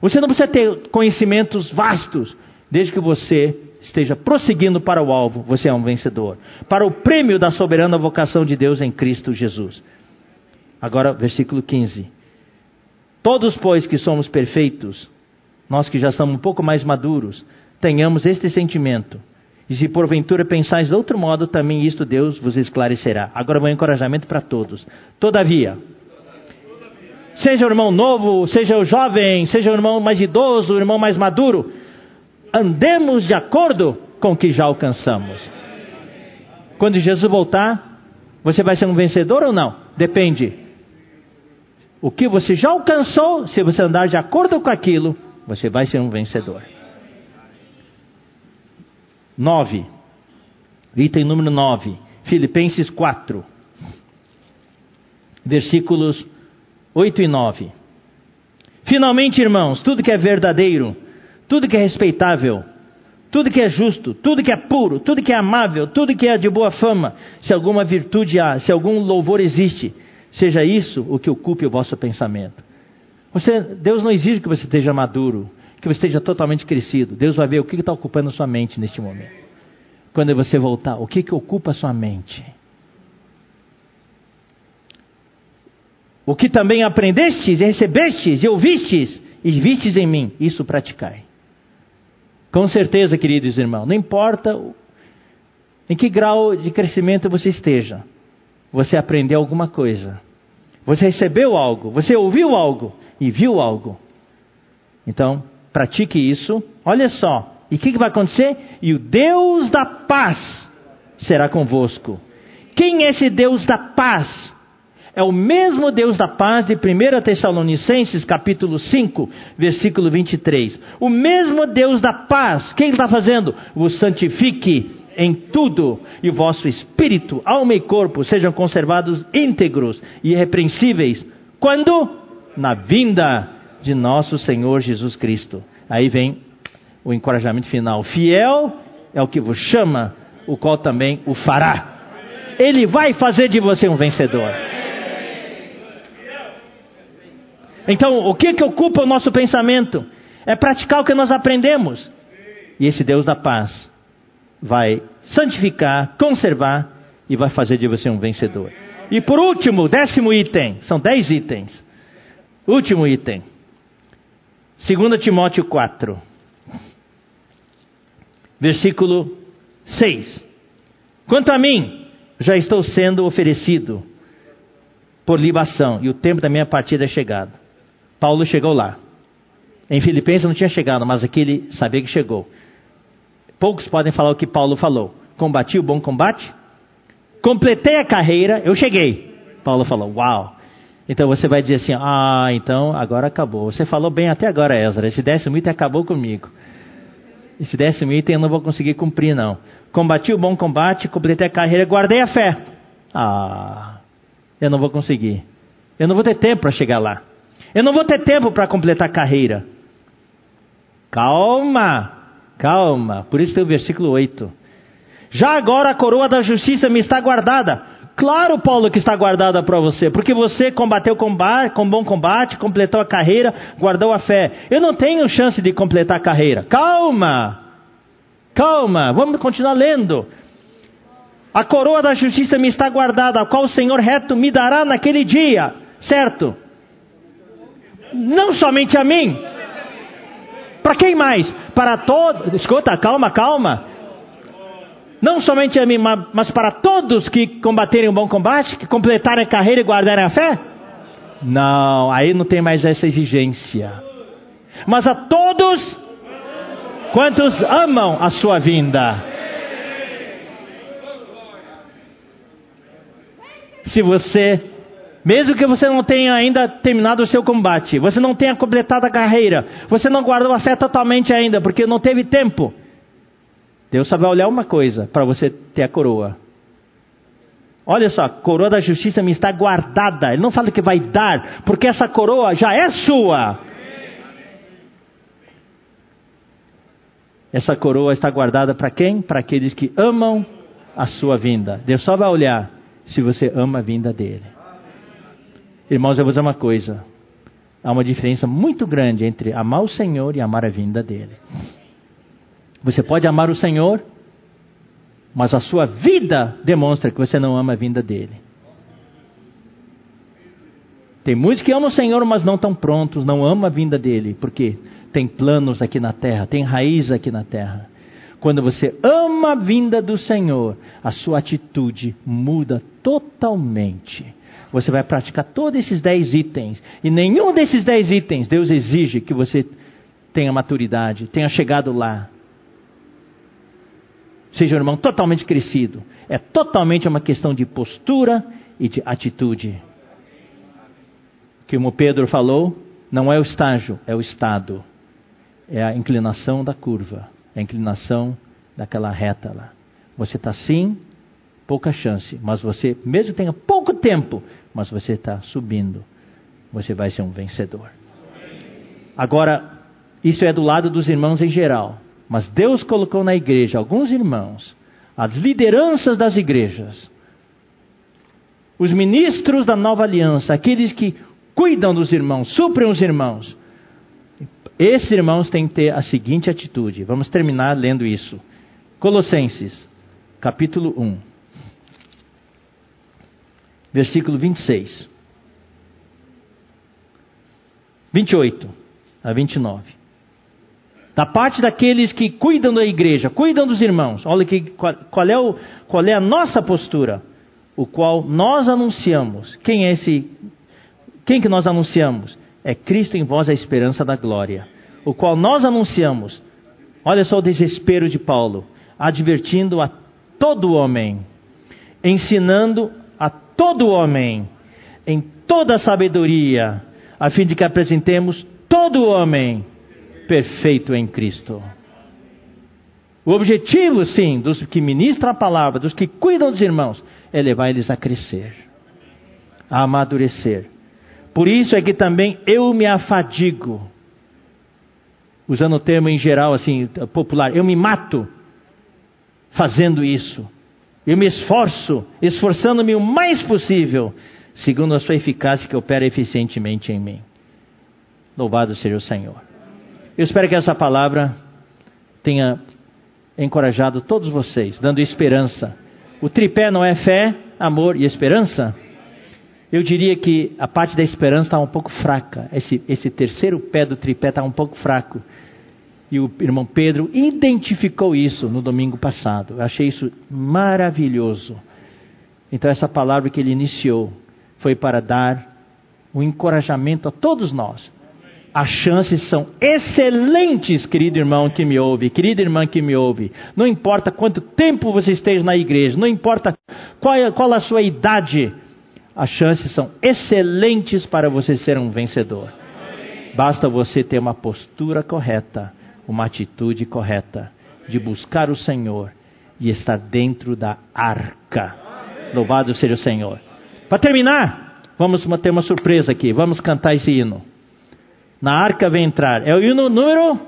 Você não precisa ter conhecimentos vastos, desde que você esteja prosseguindo para o alvo, você é um vencedor. Para o prêmio da soberana vocação de Deus em Cristo Jesus. Agora, versículo 15. Todos, pois, que somos perfeitos, nós que já estamos um pouco mais maduros, tenhamos este sentimento. E se porventura pensais de outro modo, também isto Deus vos esclarecerá. Agora, um encorajamento para todos. Todavia, seja o irmão novo, seja o jovem, seja o irmão mais idoso, o irmão mais maduro, andemos de acordo com o que já alcançamos. Quando Jesus voltar, você vai ser um vencedor ou não? Depende. O que você já alcançou, se você andar de acordo com aquilo, você vai ser um vencedor. 9. Item número 9. Filipenses 4. Versículos 8 e 9. Finalmente, irmãos, tudo que é verdadeiro, tudo que é respeitável, tudo que é justo, tudo que é puro, tudo que é amável, tudo que é de boa fama, se alguma virtude há, se algum louvor existe, seja isso o que ocupe o vosso pensamento. Você, Deus não exige que você esteja maduro, que você esteja totalmente crescido. Deus vai ver o que está ocupando a sua mente neste momento. Quando você voltar, o que, que ocupa a sua mente? O que também aprendestes e recebestes e ouvistes e vistes em mim, isso praticai. Com certeza, queridos irmãos, não importa em que grau de crescimento você esteja, você aprendeu alguma coisa, você recebeu algo, você ouviu algo e viu algo. Então, pratique isso. Olha só, e o que, que vai acontecer? E o Deus da paz será convosco. Quem é esse Deus da paz? É o mesmo Deus da paz de 1 Tessalonicenses, capítulo 5, versículo 23. O mesmo Deus da paz, quem está fazendo? Vos santifique em tudo, e o vosso espírito, alma e corpo sejam conservados íntegros e irrepreensíveis. Quando? Na vinda de nosso Senhor Jesus Cristo. Aí vem o encorajamento final. Fiel é o que vos chama, o qual também o fará. Ele vai fazer de você um vencedor. Então, o que, que ocupa o nosso pensamento? É praticar o que nós aprendemos. E esse Deus da paz vai santificar, conservar e vai fazer de você um vencedor. E por último, décimo item, são dez itens. Último item. 2 Timóteo 4, versículo 6. Quanto a mim, já estou sendo oferecido por libação, e o tempo da minha partida é chegado. Paulo chegou lá. Em Filipenses não tinha chegado, mas aqui ele sabia que chegou. Poucos podem falar o que Paulo falou. Combati o bom combate, completei a carreira, eu cheguei. Paulo falou: Uau! Então você vai dizer assim: Ah, então agora acabou. Você falou bem até agora, Ezra. Esse décimo item acabou comigo. Esse décimo item eu não vou conseguir cumprir, não. Combati o bom combate, completei a carreira, guardei a fé. Ah, eu não vou conseguir. Eu não vou ter tempo para chegar lá. Eu não vou ter tempo para completar a carreira. Calma, calma. Por isso tem o versículo 8. Já agora a coroa da justiça me está guardada. Claro, Paulo, que está guardada para você, porque você combateu combate, com bom combate, completou a carreira, guardou a fé. Eu não tenho chance de completar a carreira. Calma, calma, vamos continuar lendo. A coroa da justiça me está guardada, a qual o Senhor reto me dará naquele dia, certo? Não somente a mim. Para quem mais? Para todos. Escuta, calma, calma. Não somente a mim, mas para todos que combaterem o bom combate, que completarem a carreira e guardarem a fé? Não, aí não tem mais essa exigência. Mas a todos Quantos amam a sua vinda? Se você, mesmo que você não tenha ainda terminado o seu combate, você não tenha completado a carreira, você não guardou a fé totalmente ainda, porque não teve tempo, Deus só vai olhar uma coisa para você ter a coroa. Olha só, a coroa da justiça me está guardada. Ele não fala que vai dar, porque essa coroa já é sua. Essa coroa está guardada para quem? Para aqueles que amam a sua vinda. Deus só vai olhar se você ama a vinda dele. Irmãos, eu vou dizer uma coisa. Há uma diferença muito grande entre amar o Senhor e amar a vinda dele. Você pode amar o Senhor, mas a sua vida demonstra que você não ama a vinda dele. Tem muitos que amam o Senhor, mas não estão prontos, não amam a vinda dele, porque tem planos aqui na terra, tem raiz aqui na terra. Quando você ama a vinda do Senhor, a sua atitude muda totalmente. Você vai praticar todos esses dez itens. E nenhum desses dez itens Deus exige que você tenha maturidade, tenha chegado lá. Seja um irmão totalmente crescido. É totalmente uma questão de postura e de atitude. Como Pedro falou, não é o estágio, é o estado. É a inclinação da curva, é a inclinação daquela reta lá. Você está sim, pouca chance, mas você, mesmo tenha pouco tempo, mas você está subindo, você vai ser um vencedor. Agora, isso é do lado dos irmãos em geral. Mas Deus colocou na igreja alguns irmãos, as lideranças das igrejas, os ministros da nova aliança, aqueles que cuidam dos irmãos, suprem os irmãos. Esses irmãos têm que ter a seguinte atitude. Vamos terminar lendo isso. Colossenses, capítulo 1, versículo 26. 28 a 29 da parte daqueles que cuidam da igreja, cuidam dos irmãos. Olha que, qual, é o, qual é a nossa postura, o qual nós anunciamos. Quem é esse? Quem que nós anunciamos? É Cristo em vós a esperança da glória, o qual nós anunciamos. Olha só o desespero de Paulo, advertindo a todo homem, ensinando a todo homem em toda sabedoria, a fim de que apresentemos todo homem perfeito em Cristo. O objetivo, sim, dos que ministram a palavra, dos que cuidam dos irmãos, é levar eles a crescer, a amadurecer. Por isso é que também eu me afadigo, usando o termo em geral, assim, popular, eu me mato fazendo isso. Eu me esforço, esforçando-me o mais possível, segundo a sua eficácia que opera eficientemente em mim. Louvado seja o Senhor. Eu espero que essa palavra tenha encorajado todos vocês, dando esperança. O tripé não é fé, amor e esperança? Eu diria que a parte da esperança está um pouco fraca. Esse, esse terceiro pé do tripé está um pouco fraco. E o irmão Pedro identificou isso no domingo passado. Eu achei isso maravilhoso. Então, essa palavra que ele iniciou foi para dar um encorajamento a todos nós as chances são excelentes, querido irmão que me ouve, querida irmã que me ouve. Não importa quanto tempo você esteja na igreja, não importa qual, é, qual a sua idade, as chances são excelentes para você ser um vencedor. Basta você ter uma postura correta, uma atitude correta de buscar o Senhor e estar dentro da arca. Louvado seja o Senhor. Para terminar, vamos ter uma surpresa aqui. Vamos cantar esse hino na arca vem entrar. É o hino número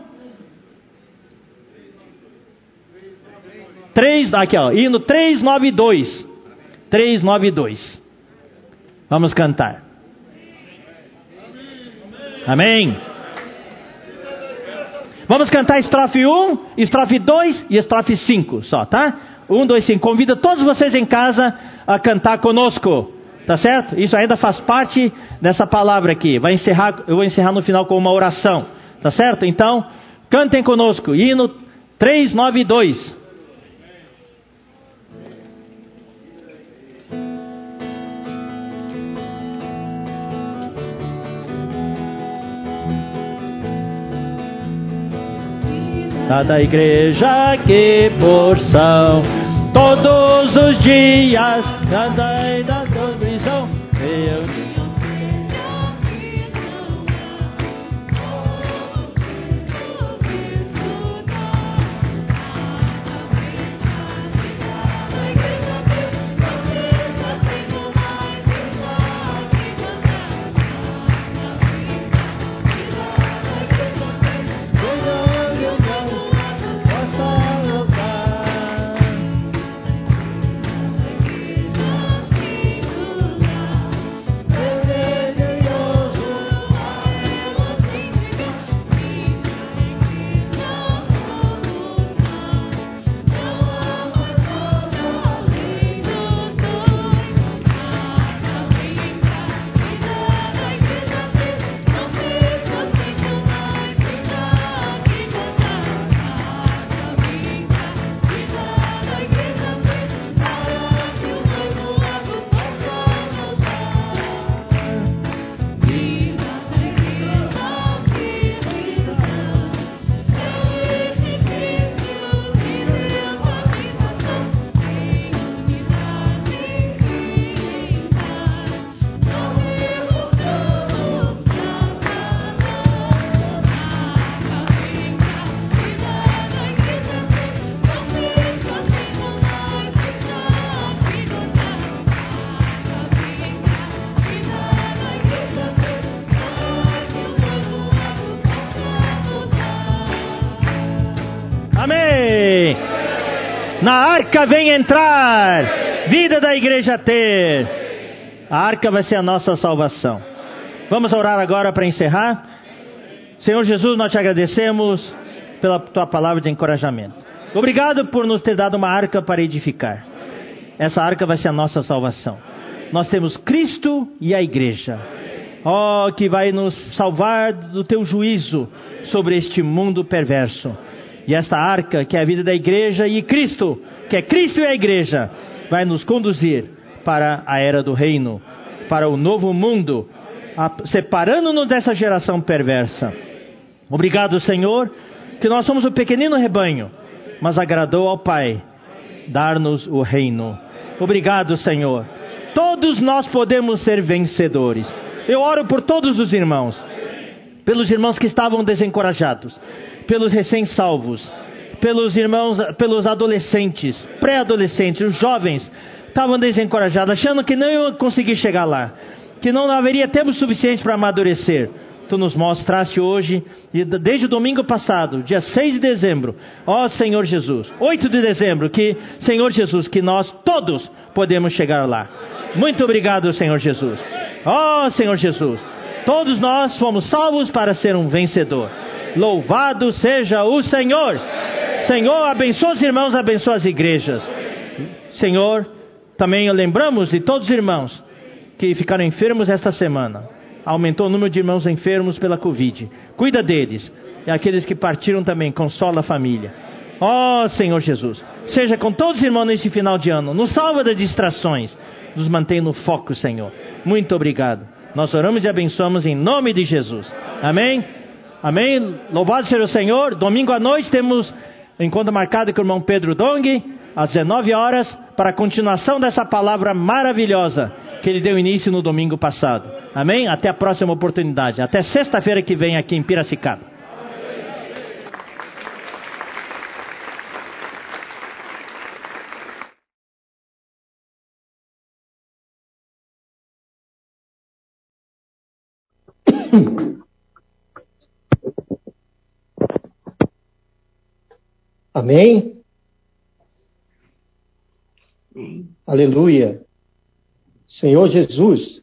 3, aqui ó, hino 392. 392. Vamos cantar. Amém. Vamos cantar estrofe 1, estrofe 2 e estrofe 5 só, tá? 1, 2, 5. Convido todos vocês em casa a cantar conosco. Tá certo? Isso ainda faz parte dessa palavra aqui. Vai encerrar, eu vou encerrar no final com uma oração. Tá certo? Então, cantem conosco. Hino 392. cada igreja que porção. Todos os dias, cada da visão, eu arca vem entrar, vida da igreja ter. A arca vai ser a nossa salvação. Vamos orar agora para encerrar. Senhor Jesus, nós te agradecemos pela tua palavra de encorajamento. Obrigado por nos ter dado uma arca para edificar. Essa arca vai ser a nossa salvação. Nós temos Cristo e a igreja. Oh, que vai nos salvar do teu juízo sobre este mundo perverso. E esta arca, que é a vida da igreja, e Cristo, que é Cristo e a igreja, vai nos conduzir para a era do reino, para o novo mundo, separando-nos dessa geração perversa. Obrigado, Senhor, que nós somos o pequenino rebanho, mas agradou ao Pai dar-nos o reino. Obrigado, Senhor. Todos nós podemos ser vencedores. Eu oro por todos os irmãos, pelos irmãos que estavam desencorajados, pelos recém-salvos, pelos irmãos, pelos adolescentes, pré-adolescentes, os jovens, estavam desencorajados, achando que não iam conseguir chegar lá, que não haveria tempo suficiente para amadurecer. Tu nos mostraste hoje, desde o domingo passado, dia 6 de dezembro, ó Senhor Jesus, 8 de dezembro, que, Senhor Jesus, que nós todos podemos chegar lá. Muito obrigado, Senhor Jesus. Ó Senhor Jesus, todos nós fomos salvos para ser um vencedor. Louvado seja o Senhor. Senhor, abençoa os irmãos, abençoa as igrejas. Senhor, também lembramos de todos os irmãos que ficaram enfermos esta semana. Aumentou o número de irmãos enfermos pela Covid. Cuida deles. E aqueles que partiram também, consola a família. Ó oh, Senhor Jesus, seja com todos os irmãos neste final de ano. Nos salva das distrações. Nos mantém no foco, Senhor. Muito obrigado. Nós oramos e abençoamos em nome de Jesus. Amém. Amém? Louvado seja o Senhor. Domingo à noite temos encontro marcado com o irmão Pedro Dong, às 19 horas, para a continuação dessa palavra maravilhosa que ele deu início no domingo passado. Amém? Até a próxima oportunidade. Até sexta-feira que vem aqui em Piracicaba. Amém? Aleluia. Senhor Jesus,